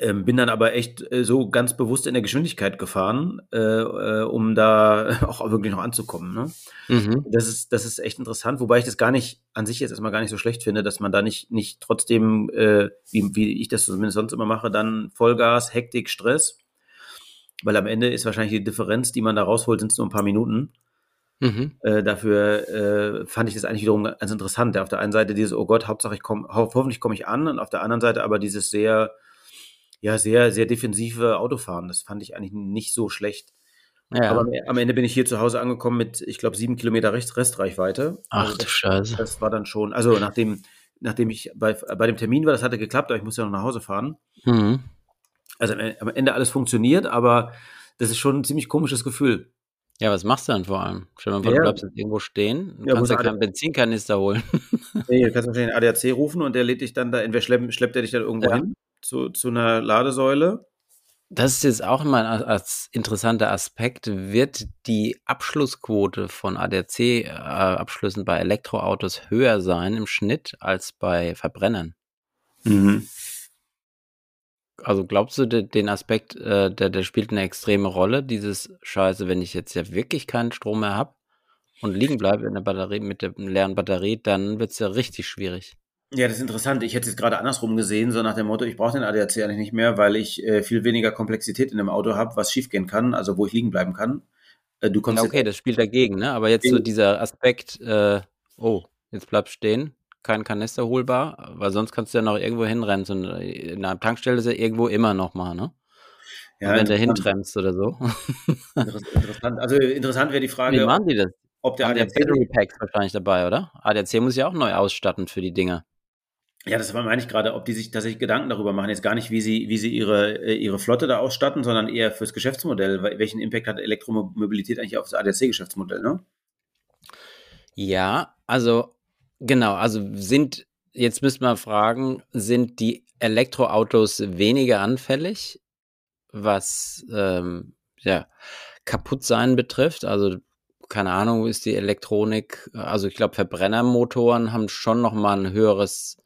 Ähm, bin dann aber echt äh, so ganz bewusst in der Geschwindigkeit gefahren, äh, äh, um da auch wirklich noch anzukommen. Ne? Mhm. Das, ist, das ist echt interessant, wobei ich das gar nicht an sich jetzt erstmal gar nicht so schlecht finde, dass man da nicht, nicht trotzdem, äh, wie, wie ich das zumindest sonst immer mache, dann Vollgas, Hektik, Stress. Weil am Ende ist wahrscheinlich die Differenz, die man da rausholt, sind es nur ein paar Minuten. Mhm. Äh, dafür äh, fand ich das eigentlich wiederum ganz interessant. Ja, auf der einen Seite dieses, oh Gott, Hauptsache ich komme, ho hoffentlich komme ich an, und auf der anderen Seite aber dieses sehr, ja, sehr, sehr defensive Autofahren. Das fand ich eigentlich nicht so schlecht. Ja. Aber am Ende bin ich hier zu Hause angekommen mit, ich glaube, sieben Kilometer Rest Restreichweite. Ach also das, Scheiße. Das war dann schon, also nachdem, nachdem ich bei, bei dem Termin war, das hatte geklappt, aber ich musste ja noch nach Hause fahren. Mhm. Also am Ende alles funktioniert, aber das ist schon ein ziemlich komisches Gefühl. Ja, was machst du dann vor allem? Stell dir mal vor, ja. du bleibst jetzt irgendwo stehen, du ja, kannst ja keinen Benzinkanister holen. nee, du kannst wahrscheinlich einen ADAC rufen und der lädt dich dann da, entweder schleppt, schleppt er dich dann irgendwo ja. hin zu, zu einer Ladesäule. Das ist jetzt auch immer ein als interessanter Aspekt. Wird die Abschlussquote von ADAC-Abschlüssen äh, bei Elektroautos höher sein im Schnitt als bei Verbrennern? Mhm. Also glaubst du, den Aspekt, äh, der, der spielt eine extreme Rolle, dieses Scheiße, wenn ich jetzt ja wirklich keinen Strom mehr habe und liegen bleibe in der Batterie mit der leeren Batterie, dann wird es ja richtig schwierig. Ja, das ist interessant. Ich hätte es gerade andersrum gesehen, so nach dem Motto, ich brauche den ADAC eigentlich nicht mehr, weil ich äh, viel weniger Komplexität in dem Auto habe, was schiefgehen kann, also wo ich liegen bleiben kann. Äh, du kommst ja, okay, das spielt dagegen, ne? Aber jetzt so dieser Aspekt, äh, oh, jetzt bleib stehen, kein Kanister holbar, weil sonst kannst du ja noch irgendwo hinrennen. So in einer Tankstelle ist ja irgendwo immer noch mal, ne? Ja, wenn du hintremmst oder so. Interessant. Also interessant wäre die Frage. Wie machen die das? Ob der ADAC Battery Packs wahrscheinlich dabei, oder? ADAC muss ja auch neu ausstatten für die Dinge. Ja, das meine ich gerade, ob die sich tatsächlich Gedanken darüber machen, jetzt gar nicht, wie sie, wie sie ihre, äh, ihre Flotte da ausstatten, sondern eher fürs Geschäftsmodell. Welchen Impact hat Elektromobilität eigentlich auf das ADAC-Geschäftsmodell, ne? Ja, also Genau, also sind, jetzt müssen wir fragen, sind die Elektroautos weniger anfällig, was ähm, ja, sein betrifft? Also keine Ahnung, ist die Elektronik, also ich glaube, Verbrennermotoren haben schon nochmal ein höheres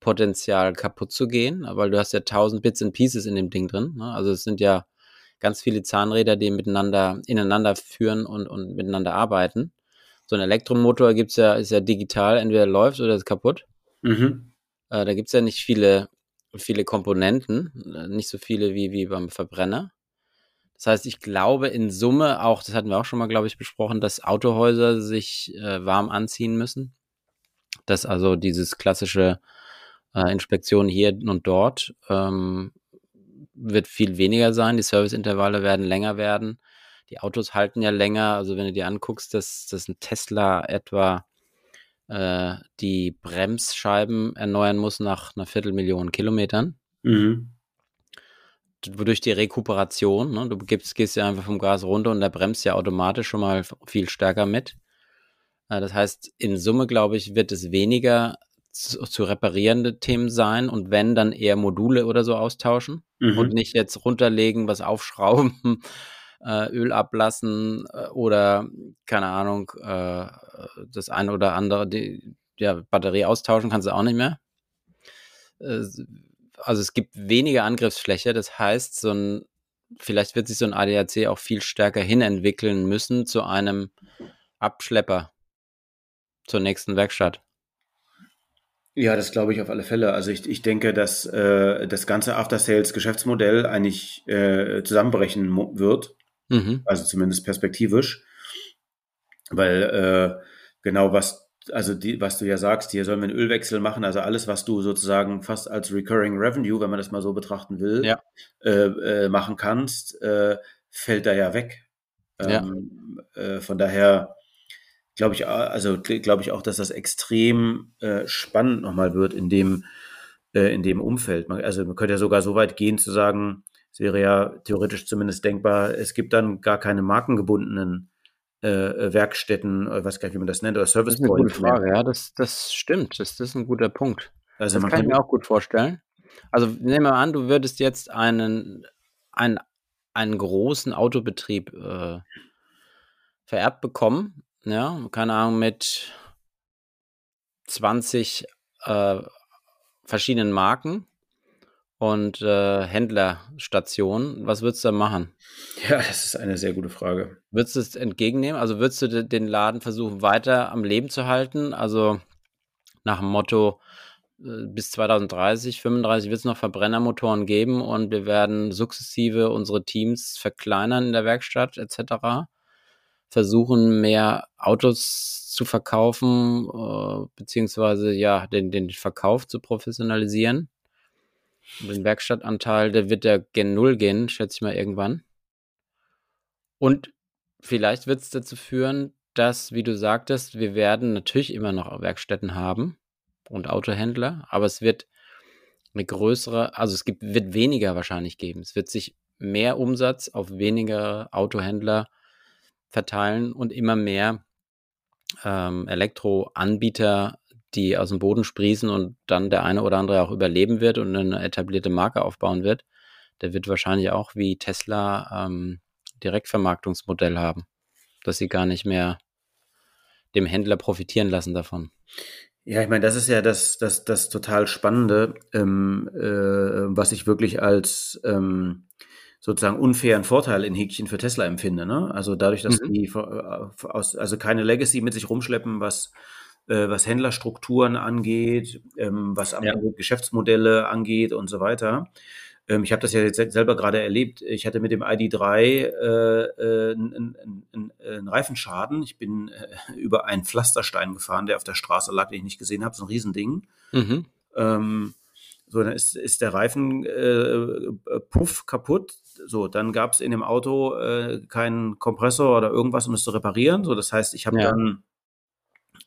Potenzial kaputt zu gehen, weil du hast ja tausend Bits and Pieces in dem Ding drin. Ne? Also es sind ja ganz viele Zahnräder, die miteinander ineinander führen und, und miteinander arbeiten so ein Elektromotor gibt's ja, ist ja digital, entweder läuft oder ist kaputt. Mhm. Äh, da gibt's ja nicht viele, viele Komponenten, äh, nicht so viele wie, wie beim Verbrenner. Das heißt, ich glaube in Summe auch, das hatten wir auch schon mal, glaube ich, besprochen, dass Autohäuser sich äh, warm anziehen müssen. Dass also dieses klassische äh, Inspektion hier und dort ähm, wird viel weniger sein. Die Serviceintervalle werden länger werden die Autos halten ja länger. Also wenn du dir anguckst, dass, dass ein Tesla etwa äh, die Bremsscheiben erneuern muss nach einer Viertelmillion Kilometern. Mhm. Durch die Rekuperation, ne? du gibst, gehst ja einfach vom Gas runter und der bremst ja automatisch schon mal viel stärker mit. Äh, das heißt, in Summe, glaube ich, wird es weniger zu, zu, reparierende Themen sein und wenn, dann eher Module oder so austauschen mhm. und nicht jetzt runterlegen, was aufschrauben äh, Öl ablassen äh, oder, keine Ahnung, äh, das eine oder andere, die ja, Batterie austauschen kannst du auch nicht mehr. Äh, also es gibt weniger Angriffsfläche, das heißt, so ein, vielleicht wird sich so ein ADAC auch viel stärker hinentwickeln müssen zu einem Abschlepper zur nächsten Werkstatt. Ja, das glaube ich auf alle Fälle. Also ich, ich denke, dass äh, das ganze After-Sales-Geschäftsmodell eigentlich äh, zusammenbrechen wird. Mhm. Also zumindest perspektivisch. Weil äh, genau was, also die, was du ja sagst, hier sollen wir einen Ölwechsel machen, also alles, was du sozusagen fast als Recurring Revenue, wenn man das mal so betrachten will, ja. äh, äh, machen kannst, äh, fällt da ja weg. Ähm, ja. Äh, von daher glaube ich, also glaube ich auch, dass das extrem äh, spannend nochmal wird in dem, äh, in dem Umfeld. Man, also man könnte ja sogar so weit gehen zu sagen, es wäre ja theoretisch zumindest denkbar, es gibt dann gar keine markengebundenen äh, äh Werkstätten, ich weiß gar nicht, wie man das nennt, oder Service Das ist eine gute Frage, ja, das, das stimmt. Das, das ist ein guter Punkt. Also das man kann ich mir auch gut vorstellen. Also nehmen wir an, du würdest jetzt einen, einen, einen großen Autobetrieb äh, vererbt bekommen, ja, keine Ahnung, mit 20 äh, verschiedenen Marken und äh, Händlerstationen. Was würdest du da machen? Ja, das ist eine sehr gute Frage. Würdest du es entgegennehmen? Also würdest du den Laden versuchen, weiter am Leben zu halten? Also nach dem Motto, äh, bis 2030, 35 wird es noch Verbrennermotoren geben und wir werden sukzessive unsere Teams verkleinern in der Werkstatt etc. Versuchen mehr Autos zu verkaufen, äh, beziehungsweise ja, den, den Verkauf zu professionalisieren. Den Werkstattanteil, der wird ja gen Null gehen, schätze ich mal irgendwann. Und vielleicht wird es dazu führen, dass, wie du sagtest, wir werden natürlich immer noch Werkstätten haben und Autohändler, aber es wird eine größere, also es gibt, wird weniger wahrscheinlich geben. Es wird sich mehr Umsatz auf weniger Autohändler verteilen und immer mehr ähm, Elektroanbieter die aus dem Boden sprießen und dann der eine oder andere auch überleben wird und eine etablierte Marke aufbauen wird, der wird wahrscheinlich auch wie Tesla ähm, Direktvermarktungsmodell haben, dass sie gar nicht mehr dem Händler profitieren lassen davon. Ja, ich meine, das ist ja das, das, das total Spannende, ähm, äh, was ich wirklich als ähm, sozusagen unfairen Vorteil in Häkchen für Tesla empfinde. Ne? Also dadurch, dass mhm. die äh, aus, also keine Legacy mit sich rumschleppen, was äh, was Händlerstrukturen angeht, ähm, was ja. Geschäftsmodelle angeht und so weiter. Ähm, ich habe das ja jetzt selber gerade erlebt. Ich hatte mit dem ID3 äh, einen, einen, einen Reifenschaden. Ich bin äh, über einen Pflasterstein gefahren, der auf der Straße lag, den ich nicht gesehen habe. So ein Riesending. Mhm. Ähm, so, dann ist, ist der Reifen äh, puff kaputt. So, dann gab es in dem Auto äh, keinen Kompressor oder irgendwas, um es zu reparieren. So, das heißt, ich habe ja. dann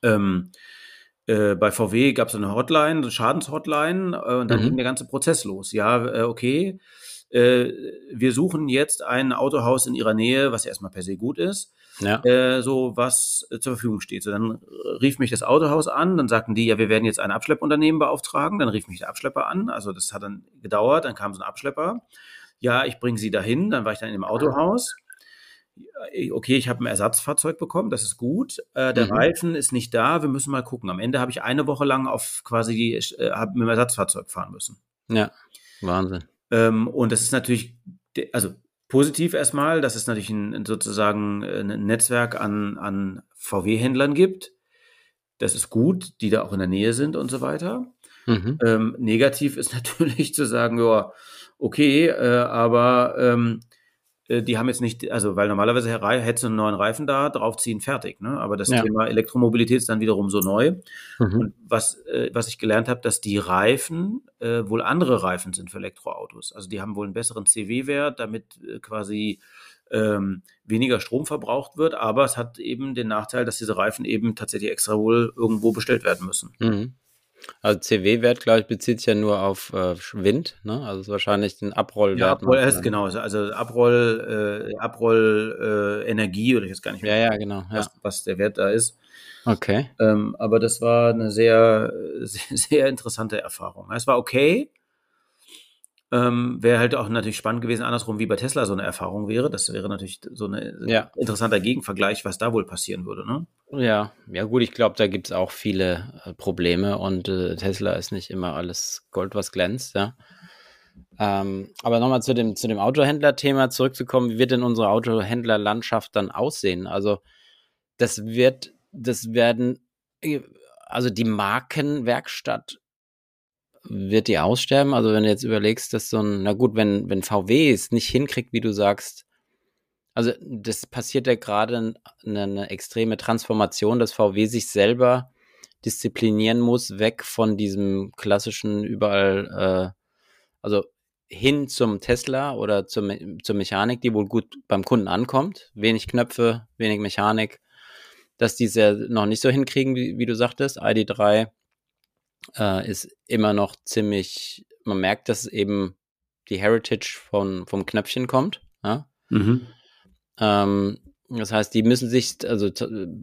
ähm, äh, bei VW gab es eine Hotline, eine Schadenshotline, äh, und dann mhm. ging der ganze Prozess los. Ja, äh, okay, äh, wir suchen jetzt ein Autohaus in ihrer Nähe, was ja erstmal per se gut ist. Ja. Äh, so was zur Verfügung steht. So, dann rief mich das Autohaus an, dann sagten die, ja, wir werden jetzt ein Abschleppunternehmen beauftragen. Dann rief mich der Abschlepper an. Also das hat dann gedauert, dann kam so ein Abschlepper. Ja, ich bringe sie dahin. Dann war ich dann in dem Autohaus okay, ich habe ein Ersatzfahrzeug bekommen, das ist gut. Äh, der mhm. Reifen ist nicht da, wir müssen mal gucken. Am Ende habe ich eine Woche lang auf quasi die, äh, hab mit dem Ersatzfahrzeug fahren müssen. Ja, Wahnsinn. Ähm, und das ist natürlich, also positiv erstmal, dass es natürlich ein, sozusagen äh, ein Netzwerk an, an VW-Händlern gibt. Das ist gut, die da auch in der Nähe sind und so weiter. Mhm. Ähm, negativ ist natürlich zu sagen, ja, okay, äh, aber ähm, äh, die haben jetzt nicht, also weil normalerweise hättest du einen neuen Reifen da, draufziehen, fertig. Ne? Aber das ja. Thema Elektromobilität ist dann wiederum so neu. Mhm. Und was, äh, was ich gelernt habe, dass die Reifen äh, wohl andere Reifen sind für Elektroautos. Also die haben wohl einen besseren CW-Wert, damit äh, quasi ähm, weniger Strom verbraucht wird, aber es hat eben den Nachteil, dass diese Reifen eben tatsächlich extra wohl irgendwo bestellt werden müssen. Mhm. Also CW-Wert, glaube ich, bezieht sich ja nur auf äh, Wind, ne? Also ist wahrscheinlich den Abrollwert. Ja, Abroll, ist, genau, also Abroll, äh, Abroll äh, Energie oder ich weiß gar nicht mehr, ja, ja, genau, was, ja. was der Wert da ist. Okay. Ähm, aber das war eine sehr, sehr, sehr interessante Erfahrung. Es war okay, ähm, wäre halt auch natürlich spannend gewesen, andersrum wie bei Tesla so eine Erfahrung wäre. Das wäre natürlich so ein ja. interessanter Gegenvergleich, was da wohl passieren würde. Ne? Ja, ja gut, ich glaube, da gibt es auch viele äh, Probleme und äh, Tesla ist nicht immer alles Gold, was glänzt, ja. Ähm, aber nochmal zu dem, zu dem Autohändler-Thema zurückzukommen, wie wird denn unsere Autohändlerlandschaft dann aussehen? Also das wird, das werden, äh, also die Markenwerkstatt wird die aussterben? Also wenn du jetzt überlegst, dass so ein, na gut, wenn, wenn VW es nicht hinkriegt, wie du sagst, also das passiert ja gerade eine, eine extreme Transformation, dass VW sich selber disziplinieren muss, weg von diesem klassischen überall, äh, also hin zum Tesla oder zum, zur Mechanik, die wohl gut beim Kunden ankommt. Wenig Knöpfe, wenig Mechanik, dass die es ja noch nicht so hinkriegen, wie, wie du sagtest. ID3 äh, ist immer noch ziemlich, man merkt, dass eben die Heritage von, vom Knöpfchen kommt. Ja? Mhm. Ähm, das heißt, die müssen sich, also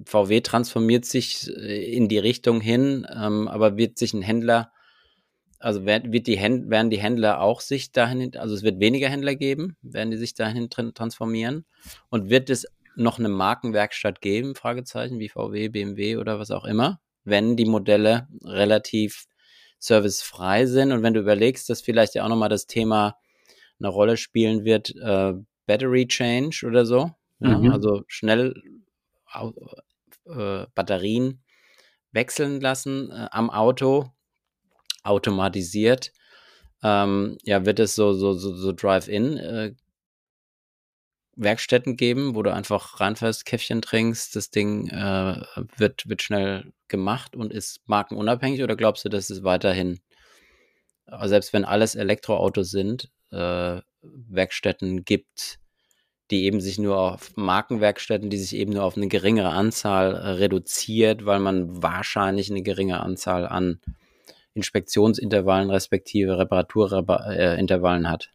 VW transformiert sich äh, in die Richtung hin, ähm, aber wird sich ein Händler, also wird, wird die Händ, werden die Händler auch sich dahin, also es wird weniger Händler geben, werden die sich dahin transformieren und wird es noch eine Markenwerkstatt geben, Fragezeichen, wie VW, BMW oder was auch immer, wenn die Modelle relativ servicefrei sind. Und wenn du überlegst, dass vielleicht ja auch nochmal das Thema eine Rolle spielen wird, äh, Battery Change oder so, ja, Mhm. also schnell äh, Batterien wechseln lassen äh, am Auto, automatisiert, ähm, ja, wird es so, so, so, so Drive-In äh, Werkstätten geben, wo du einfach reinfährst, Käffchen trinkst, das Ding äh, wird, wird schnell gemacht und ist markenunabhängig oder glaubst du, dass es weiterhin, äh, selbst wenn alles Elektroautos sind, äh, Werkstätten gibt, die eben sich nur auf Markenwerkstätten, die sich eben nur auf eine geringere Anzahl äh, reduziert, weil man wahrscheinlich eine geringe Anzahl an Inspektionsintervallen respektive Reparaturintervallen hat.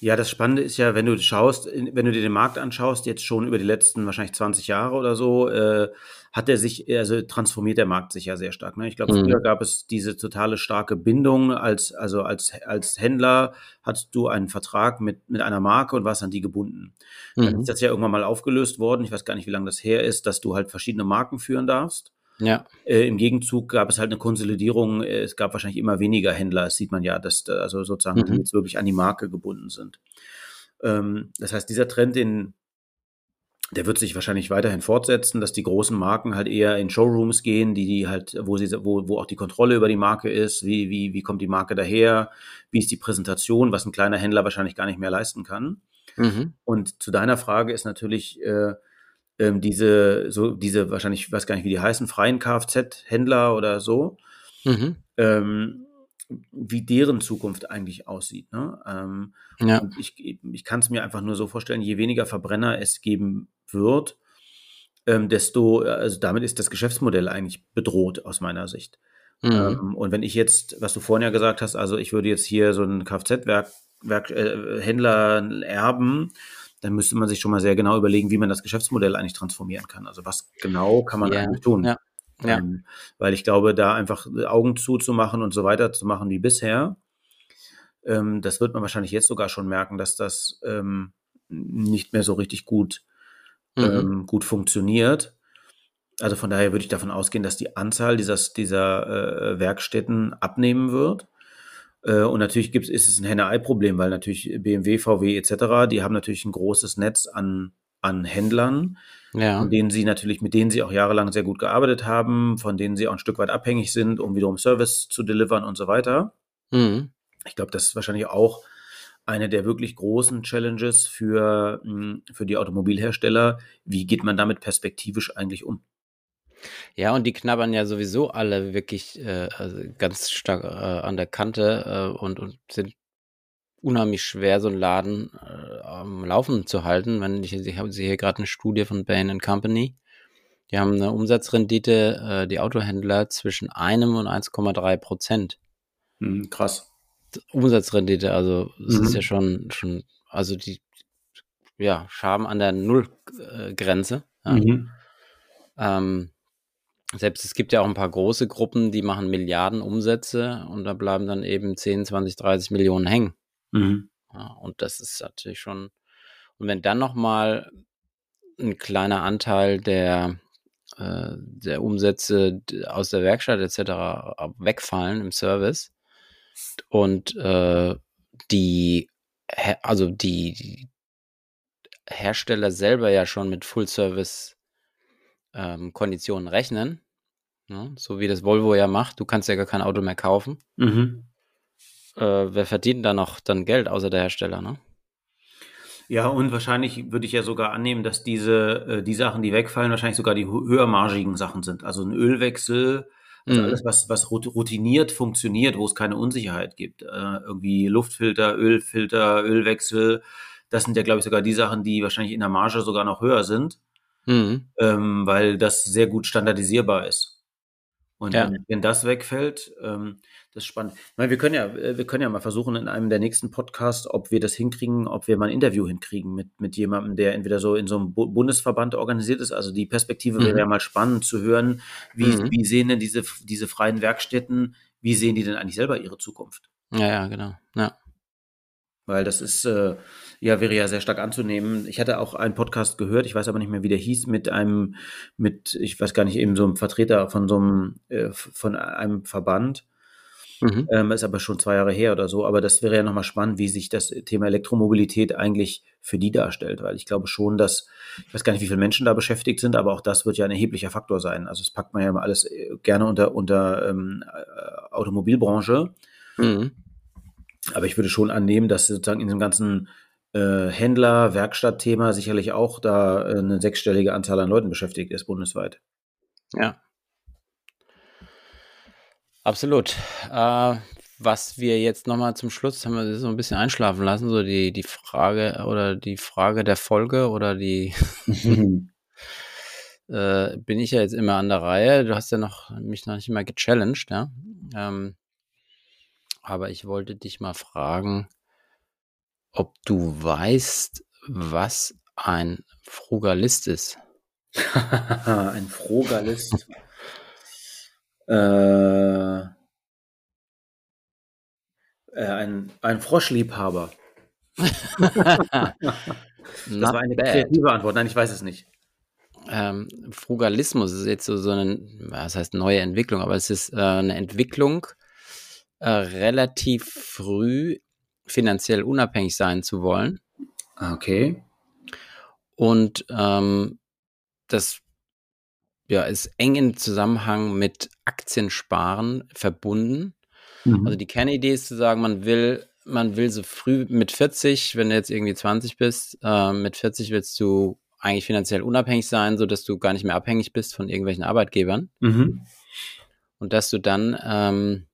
Ja, das Spannende ist ja, wenn du schaust, wenn du dir den Markt anschaust, jetzt schon über die letzten wahrscheinlich 20 Jahre oder so, äh, hat er sich, also transformiert der Markt sich ja sehr stark. Ne? Ich glaube, Mhm. früher gab es diese totale starke Bindung. Als, also als, als Händler hattest du einen Vertrag mit, mit einer Marke und warst an die gebunden. Dann Mhm. ist das ja irgendwann mal aufgelöst worden. Ich weiß gar nicht, wie lange das her ist, dass du halt verschiedene Marken führen darfst. Ja, Äh, Im Gegenzug gab es halt eine Konsolidierung. Äh, Es gab wahrscheinlich immer weniger Händler. Das sieht man ja, dass da- also sozusagen die Mhm. jetzt wirklich an die Marke gebunden sind. Ähm, das heißt, dieser Trend, den, der wird sich wahrscheinlich weiterhin fortsetzen, dass die großen Marken halt eher in Showrooms gehen, die, die halt, wo sie, wo, wo auch die Kontrolle über die Marke ist, wie, wie, wie kommt die Marke daher, wie ist die Präsentation, was ein kleiner Händler wahrscheinlich gar nicht mehr leisten kann. mhm. Und zu deiner Frage ist natürlich äh, ähm, diese, so diese wahrscheinlich, ich weiß gar nicht, wie die heißen, freien Kfz-Händler oder so, Mhm. ähm, wie deren Zukunft eigentlich aussieht. Ne? Ähm, ja, ich, ich kann es mir einfach nur so vorstellen, je weniger Verbrenner es geben wird, ähm, desto, also damit ist das Geschäftsmodell eigentlich bedroht aus meiner Sicht. mhm. Ähm, und wenn ich jetzt, was du vorhin ja gesagt hast, also ich würde jetzt hier so einen Kfz-Werk, Werk, äh, Händler erben, dann müsste man sich schon mal sehr genau überlegen, wie man das Geschäftsmodell eigentlich transformieren kann. Also was genau kann man Ja, eigentlich tun? ja, ja. Ähm, weil ich glaube, da einfach Augen zuzumachen und so weiter zu machen wie bisher, ähm, das wird man wahrscheinlich jetzt sogar schon merken, dass das ähm, nicht mehr so richtig gut, Mhm. ähm, gut funktioniert. Also von daher würde ich davon ausgehen, dass die Anzahl dieses, dieser äh, Werkstätten abnehmen wird. Äh, und natürlich gibt's, ist es ein Henne-Ei-Problem, weil natürlich BMW, VW etc., die haben natürlich ein großes Netz an, an Händlern, ja. denen sie natürlich, mit denen sie auch jahrelang sehr gut gearbeitet haben, von denen sie auch ein Stück weit abhängig sind, um wiederum Service zu delivern und so weiter. Mhm. Ich glaube, das ist wahrscheinlich auch eine der wirklich großen Challenges für, mh, für die Automobilhersteller. Wie geht man damit perspektivisch eigentlich um? Ja, und die knabbern ja sowieso alle wirklich äh, also ganz stark äh, an der Kante äh, und, und sind unheimlich schwer, so einen Laden äh, am Laufen zu halten. Wenn ich, ich habe hier gerade eine Studie von Bain Company. Die haben eine Umsatzrendite, äh, die Autohändler zwischen einem und 1,3 Prozent. Hm, krass. Umsatzrendite, also es Mhm. ist ja schon, schon, also die, ja, schaben an der Nullgrenze. Ja. Mhm. Ähm, selbst es gibt ja auch ein paar große Gruppen, die machen Milliarden Umsätze und da bleiben dann eben 10, 20, 30 Millionen hängen. Mhm. Ja, und das ist natürlich schon, und wenn dann nochmal ein kleiner Anteil der, äh, der Umsätze aus der Werkstatt etc. wegfallen im Service und äh, die, also die, die Hersteller selber ja schon mit Full-Service ähm, Konditionen rechnen, ne? so wie das Volvo ja macht. Du kannst ja gar kein Auto mehr kaufen. Mhm. Äh, wer verdient da noch dann Geld außer der Hersteller? Ne? Ja, und wahrscheinlich würde ich ja sogar annehmen, dass diese, äh, die Sachen, die wegfallen, wahrscheinlich sogar die hö- höhermargigen Sachen sind. Also ein Ölwechsel, also Mhm. alles, was, was routiniert funktioniert, wo es keine Unsicherheit gibt. Äh, irgendwie Luftfilter, Ölfilter, Ölwechsel. Das sind ja, glaube ich, sogar die Sachen, die wahrscheinlich in der Marge sogar noch höher sind, Mhm. ähm, weil das sehr gut standardisierbar ist. Und Ja. wenn, wenn das wegfällt, ähm, das ist spannend. Ich meine, wir können ja, äh, wir können ja mal versuchen in einem der nächsten Podcasts, ob wir das hinkriegen, ob wir mal ein Interview hinkriegen mit, mit jemandem, der entweder so in so einem Bu Bundesverband organisiert ist. Also die Perspektive wäre Mhm. ja mal spannend zu hören, wie, Mhm. wie sehen denn diese, diese freien Werkstätten, wie sehen die denn eigentlich selber ihre Zukunft? Ja, ja, genau. Ja. Weil das ist, äh, ja, wäre ja sehr stark anzunehmen. Ich hatte auch einen Podcast gehört, ich weiß aber nicht mehr, wie der hieß, mit einem, mit, ich weiß gar nicht, eben so einem Vertreter von so einem, äh, von einem Verband. Mhm. Ähm, ist aber schon zwei Jahre her oder so. Aber das wäre ja nochmal spannend, wie sich das Thema Elektromobilität eigentlich für die darstellt, weil ich glaube schon, dass, ich weiß gar nicht, wie viele Menschen da beschäftigt sind, aber auch das wird ja ein erheblicher Faktor sein. Also das packt man ja mal alles äh, gerne unter, unter ähm, äh, Automobilbranche. Mhm. Aber ich würde schon annehmen, dass sozusagen in dem ganzen äh, Händler, Werkstattthema sicherlich auch da äh, eine sechsstellige Anzahl an Leuten beschäftigt ist bundesweit. Ja, Absolut. Äh, was wir jetzt nochmal zum Schluss haben wir so ein bisschen einschlafen lassen, so die, die Frage oder die Frage der Folge oder die äh, bin ich ja jetzt immer an der Reihe. Du hast ja noch mich noch nicht immer gechallenged, ja. Ähm, aber ich wollte dich mal fragen, ob du weißt, was ein Frugalist ist. ein Frugalist. Äh, äh, ein, ein Froschliebhaber. das war eine bad. kreative Antwort. Nein, ich weiß es nicht. Ähm, Frugalismus ist jetzt so, so eine, was heißt neue Entwicklung, aber es ist äh, eine Entwicklung, äh, relativ früh finanziell unabhängig sein zu wollen. Okay. Und ähm, das ja, ist eng im Zusammenhang mit Aktiensparen verbunden. Mhm. Also die Kernidee ist zu sagen, man will, man will so früh mit 40, wenn du jetzt irgendwie 20 bist, äh, mit 40 willst du eigentlich finanziell unabhängig sein, so dass du gar nicht mehr abhängig bist von irgendwelchen Arbeitgebern. Mhm. Und dass du dann ähm,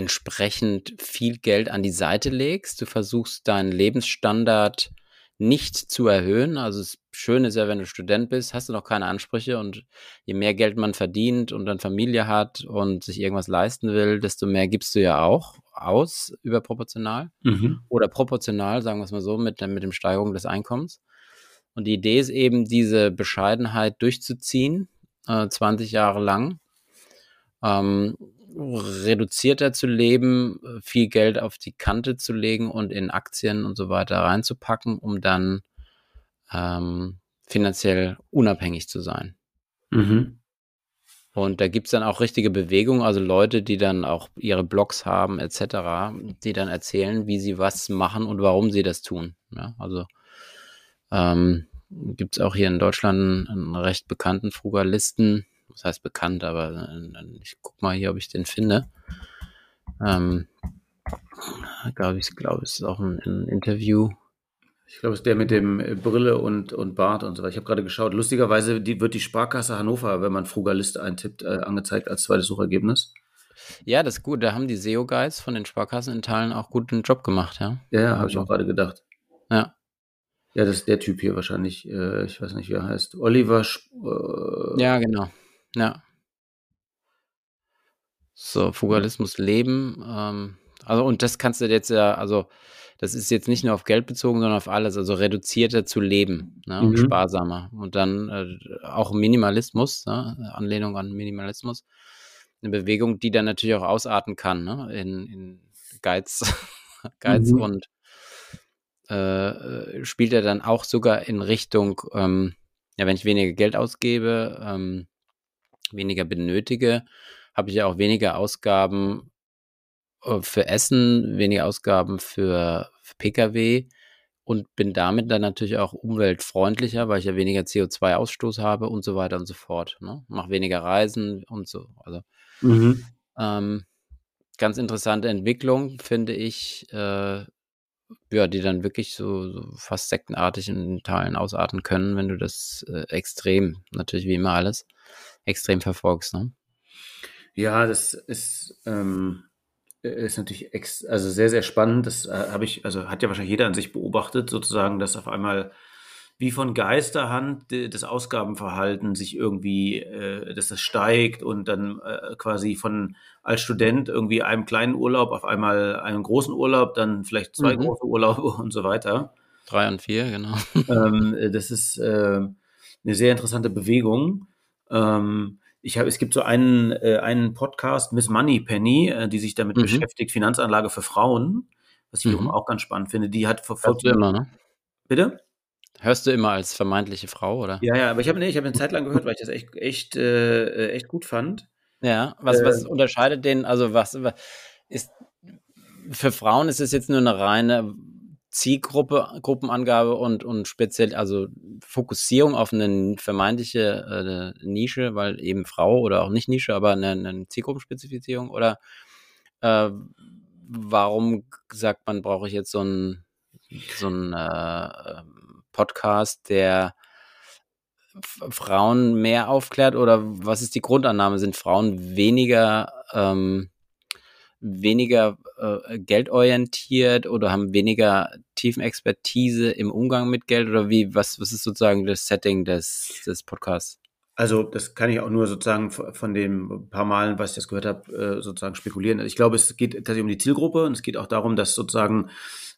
entsprechend viel Geld an die Seite legst. Du versuchst deinen Lebensstandard nicht zu erhöhen. Also das Schöne ist ja, wenn du Student bist, hast du noch keine Ansprüche und je mehr Geld man verdient und dann Familie hat und sich irgendwas leisten will, desto mehr gibst du ja auch aus überproportional mhm. oder proportional, sagen wir es mal so, mit, mit dem Steigerung des Einkommens. Und die Idee ist eben, diese Bescheidenheit durchzuziehen, äh, 20 Jahre lang. Ähm, reduzierter zu leben, viel Geld auf die Kante zu legen und in Aktien und so weiter reinzupacken, um dann ähm, finanziell unabhängig zu sein. Mhm. Und da gibt es dann auch richtige Bewegungen, also Leute, die dann auch ihre Blogs haben, etc., die dann erzählen, wie sie was machen und warum sie das tun. Ja, also ähm, gibt es auch hier in Deutschland einen recht bekannten Frugalisten, das heißt bekannt, aber äh, ich guck mal hier, ob ich den finde. Ähm, glaube ich, glaube es ist auch ein, ein Interview. Ich glaube, es ist der mit dem äh, Brille und, und Bart und so weiter. Ich habe gerade geschaut. Lustigerweise die, wird die Sparkasse Hannover, wenn man Frugalist eintippt, äh, angezeigt als zweites Suchergebnis. Ja, das ist gut. Da haben die SEO-Guys von den Sparkassen in Teilen auch guten Job gemacht, ja. Ja, habe ich auch gerade gedacht. Ja. Ja, das ist der Typ hier wahrscheinlich. Äh, ich weiß nicht, wie er heißt. Oliver. Äh, ja, genau. Ja. So, Fugalismus leben. Ähm, also, und das kannst du jetzt ja, also, das ist jetzt nicht nur auf Geld bezogen, sondern auf alles, also reduzierter zu leben ne, und mhm. sparsamer. Und dann äh, auch Minimalismus, ne, Anlehnung an Minimalismus. Eine Bewegung, die dann natürlich auch ausarten kann, ne, in, in Geiz, Geiz mhm. und äh, äh, spielt er dann auch sogar in Richtung, ähm, ja, wenn ich weniger Geld ausgebe, ähm, weniger benötige, habe ich ja auch weniger Ausgaben äh, für Essen, weniger Ausgaben für, für Pkw und bin damit dann natürlich auch umweltfreundlicher, weil ich ja weniger CO2-Ausstoß habe und so weiter und so fort. Ne? Mach weniger Reisen und so. Also mhm. ähm, ganz interessante Entwicklung, finde ich, äh, ja, die dann wirklich so, so, fast sektenartig in Teilen ausarten können, wenn du das äh, extrem, natürlich wie immer alles, extrem verfolgst. Ne? Ja, das ist, ähm, ist natürlich ex also sehr, sehr spannend. Das äh, habe ich, also hat ja wahrscheinlich jeder an sich beobachtet, sozusagen, dass auf einmal wie von Geisterhand das Ausgabenverhalten sich irgendwie, äh, dass das steigt und dann äh, quasi von als Student irgendwie einem kleinen Urlaub auf einmal einen großen Urlaub, dann vielleicht zwei mhm. große Urlaube und so weiter. Drei und vier, genau. Ähm, das ist äh, eine sehr interessante Bewegung. Ähm, ich habe, es gibt so einen, äh, einen Podcast, Miss Money Penny, äh, die sich damit mhm. beschäftigt, Finanzanlage für Frauen, was ich mhm. auch ganz spannend finde. Die hat verfolgt. Hörst du immer, ne? Bitte? Hörst du immer als vermeintliche Frau, oder? Ja, ja, aber ich habe nee, ich hab eine Zeit lang gehört, weil ich das echt, echt, äh, echt gut fand. Ja, was, was äh, unterscheidet den, also was ist für Frauen ist es jetzt nur eine reine Zielgruppe, Gruppenangabe und, und speziell, also Fokussierung auf eine vermeintliche äh, Nische, weil eben Frau oder auch nicht Nische, aber eine, eine Zielgruppenspezifizierung oder äh, warum sagt man, brauche ich jetzt so einen so einen äh, Podcast, der Frauen mehr aufklärt oder was ist die Grundannahme? Sind Frauen weniger ähm, weniger äh, geldorientiert oder haben weniger tiefen Expertise im Umgang mit Geld oder wie, was, was ist sozusagen das Setting des, des Podcasts? Also das kann ich auch nur sozusagen von den paar Malen, was ich das gehört habe, äh, sozusagen spekulieren. Ich glaube, es geht tatsächlich um die Zielgruppe und es geht auch darum, dass sozusagen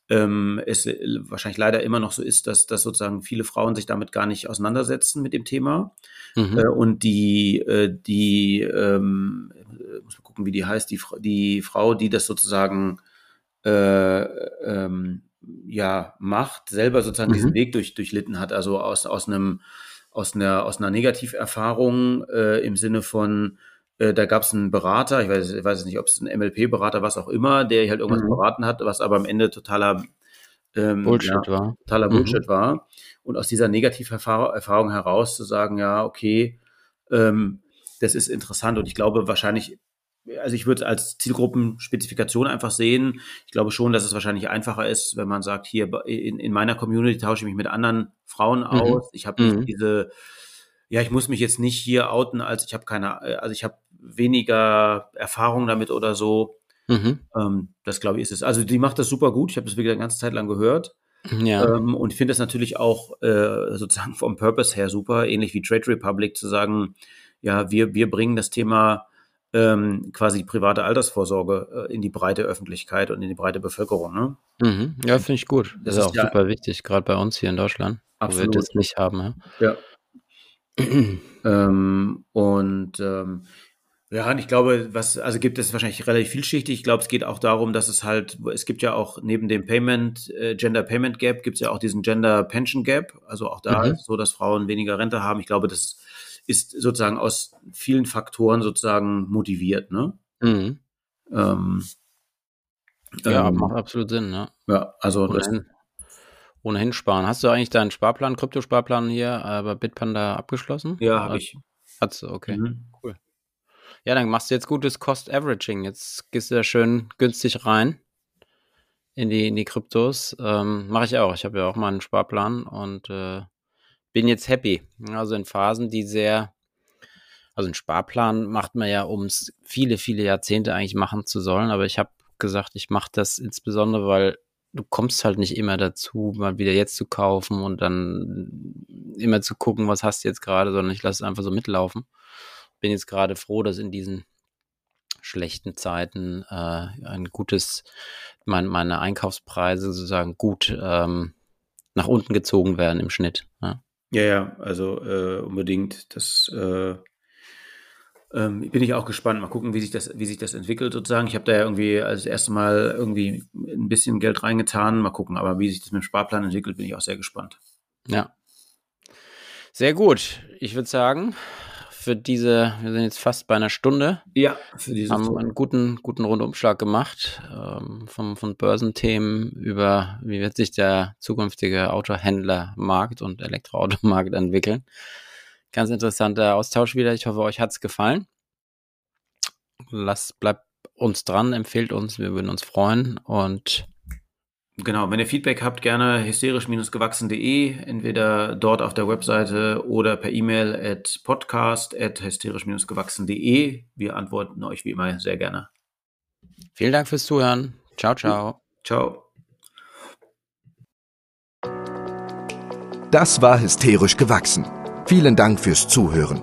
ähm, es wahrscheinlich leider immer noch so ist, dass, dass sozusagen viele Frauen sich damit gar nicht auseinandersetzen mit dem Thema. Mhm. Äh, und die, äh, die ähm, muss man gucken, wie die heißt, die, die Frau, die das sozusagen äh, ähm, ja macht, selber sozusagen mhm. diesen Weg durch, durchlitten hat, also aus, aus einem aus einer, aus einer Negativerfahrung äh, im Sinne von, äh, da gab es einen Berater, ich weiß, ich weiß nicht, ob es ein MLP-Berater, was auch immer, der halt irgendwas mhm. beraten hat, was aber am Ende totaler ähm, Bullshit ja, war. Totaler mhm. Bullshit war. Und aus dieser Negativerfahrung heraus zu sagen, ja, okay, ähm, das ist interessant und ich glaube wahrscheinlich, also ich würde es als Zielgruppenspezifikation einfach sehen. Ich glaube schon, dass es wahrscheinlich einfacher ist, wenn man sagt, hier in, in meiner Community tausche ich mich mit anderen Frauen mhm. aus. Ich habe mhm. diese, ja, ich muss mich jetzt nicht hier outen, als ich habe keine, also ich habe weniger Erfahrung damit oder so. Mhm. Ähm, das glaube ich ist es. Also die macht das super gut. Ich habe das wieder eine ganze Zeit lang gehört. Ja. Ähm, und finde das natürlich auch äh, sozusagen vom Purpose her super, ähnlich wie Trade Republic zu sagen, ja, wir, wir bringen das Thema ähm, quasi private Altersvorsorge äh, in die breite Öffentlichkeit und in die breite Bevölkerung. Ne? Mhm. Ja, finde ich gut. Das, das ist, auch ja, super wichtig, gerade bei uns hier in Deutschland, absolut. wo wir das nicht haben. Ja. ja. ähm, und ähm, ja, und ich glaube, was, also gibt es wahrscheinlich relativ vielschichtig. Ich glaube, es geht auch darum, dass es halt, es gibt ja auch neben dem Payment, äh, Gender Payment Gap, gibt es ja auch diesen Gender Pension Gap. Also auch da mhm. ist so, dass Frauen weniger Rente haben. Ich glaube, das ist sozusagen aus vielen Faktoren sozusagen motiviert, ne? Mhm. Ähm, ja, ähm, macht absolut Sinn, ne? Ja, also ohnehin, ohnehin sparen. Hast du eigentlich deinen Sparplan, Kryptosparplan hier äh, bei Bitpanda abgeschlossen? Ja, habe ich. Hat's, okay, mhm. cool. Ja, dann machst du jetzt gutes Cost Averaging. Jetzt gehst du da schön günstig rein in die, in die Kryptos. Ähm, Mache ich auch. Ich habe ja auch mal einen Sparplan und äh, bin jetzt happy. Also in Phasen, die sehr, also einen Sparplan macht man ja, um es viele, viele Jahrzehnte eigentlich machen zu sollen. Aber ich habe gesagt, ich mache das insbesondere, weil du kommst halt nicht immer dazu, mal wieder jetzt zu kaufen und dann immer zu gucken, was hast du jetzt gerade, sondern ich lasse es einfach so mitlaufen bin jetzt gerade froh, dass in diesen schlechten Zeiten äh, ein gutes, mein, meine Einkaufspreise sozusagen gut ähm, nach unten gezogen werden im Schnitt. Ja, ja, ja also äh, unbedingt. Das äh, ähm, bin ich auch gespannt. Mal gucken, wie sich das, wie sich das entwickelt sozusagen. Ich habe da ja irgendwie als erste Mal irgendwie ein bisschen Geld reingetan. Mal gucken, aber wie sich das mit dem Sparplan entwickelt, bin ich auch sehr gespannt. Ja. Sehr gut. Ich würde sagen, für diese, wir sind jetzt fast bei einer Stunde. Ja, für diese Haben einen guten, guten Rundumschlag gemacht, ähm, vom, von Börsenthemen über, wie wird sich der zukünftige Autohändlermarkt und Elektroautomarkt entwickeln. Ganz interessanter Austausch wieder. Ich hoffe, euch hat es gefallen. Lasst, bleibt uns dran, empfehlt uns, wir würden uns freuen und Genau, wenn ihr Feedback habt, gerne hysterisch-gewachsen.de, entweder dort auf der Webseite oder per E-Mail at podcast at hysterisch-gewachsen.de. Wir antworten euch wie immer sehr gerne. Vielen Dank fürs Zuhören. Ciao, ciao. Ciao. Das war hysterisch gewachsen. Vielen Dank fürs Zuhören.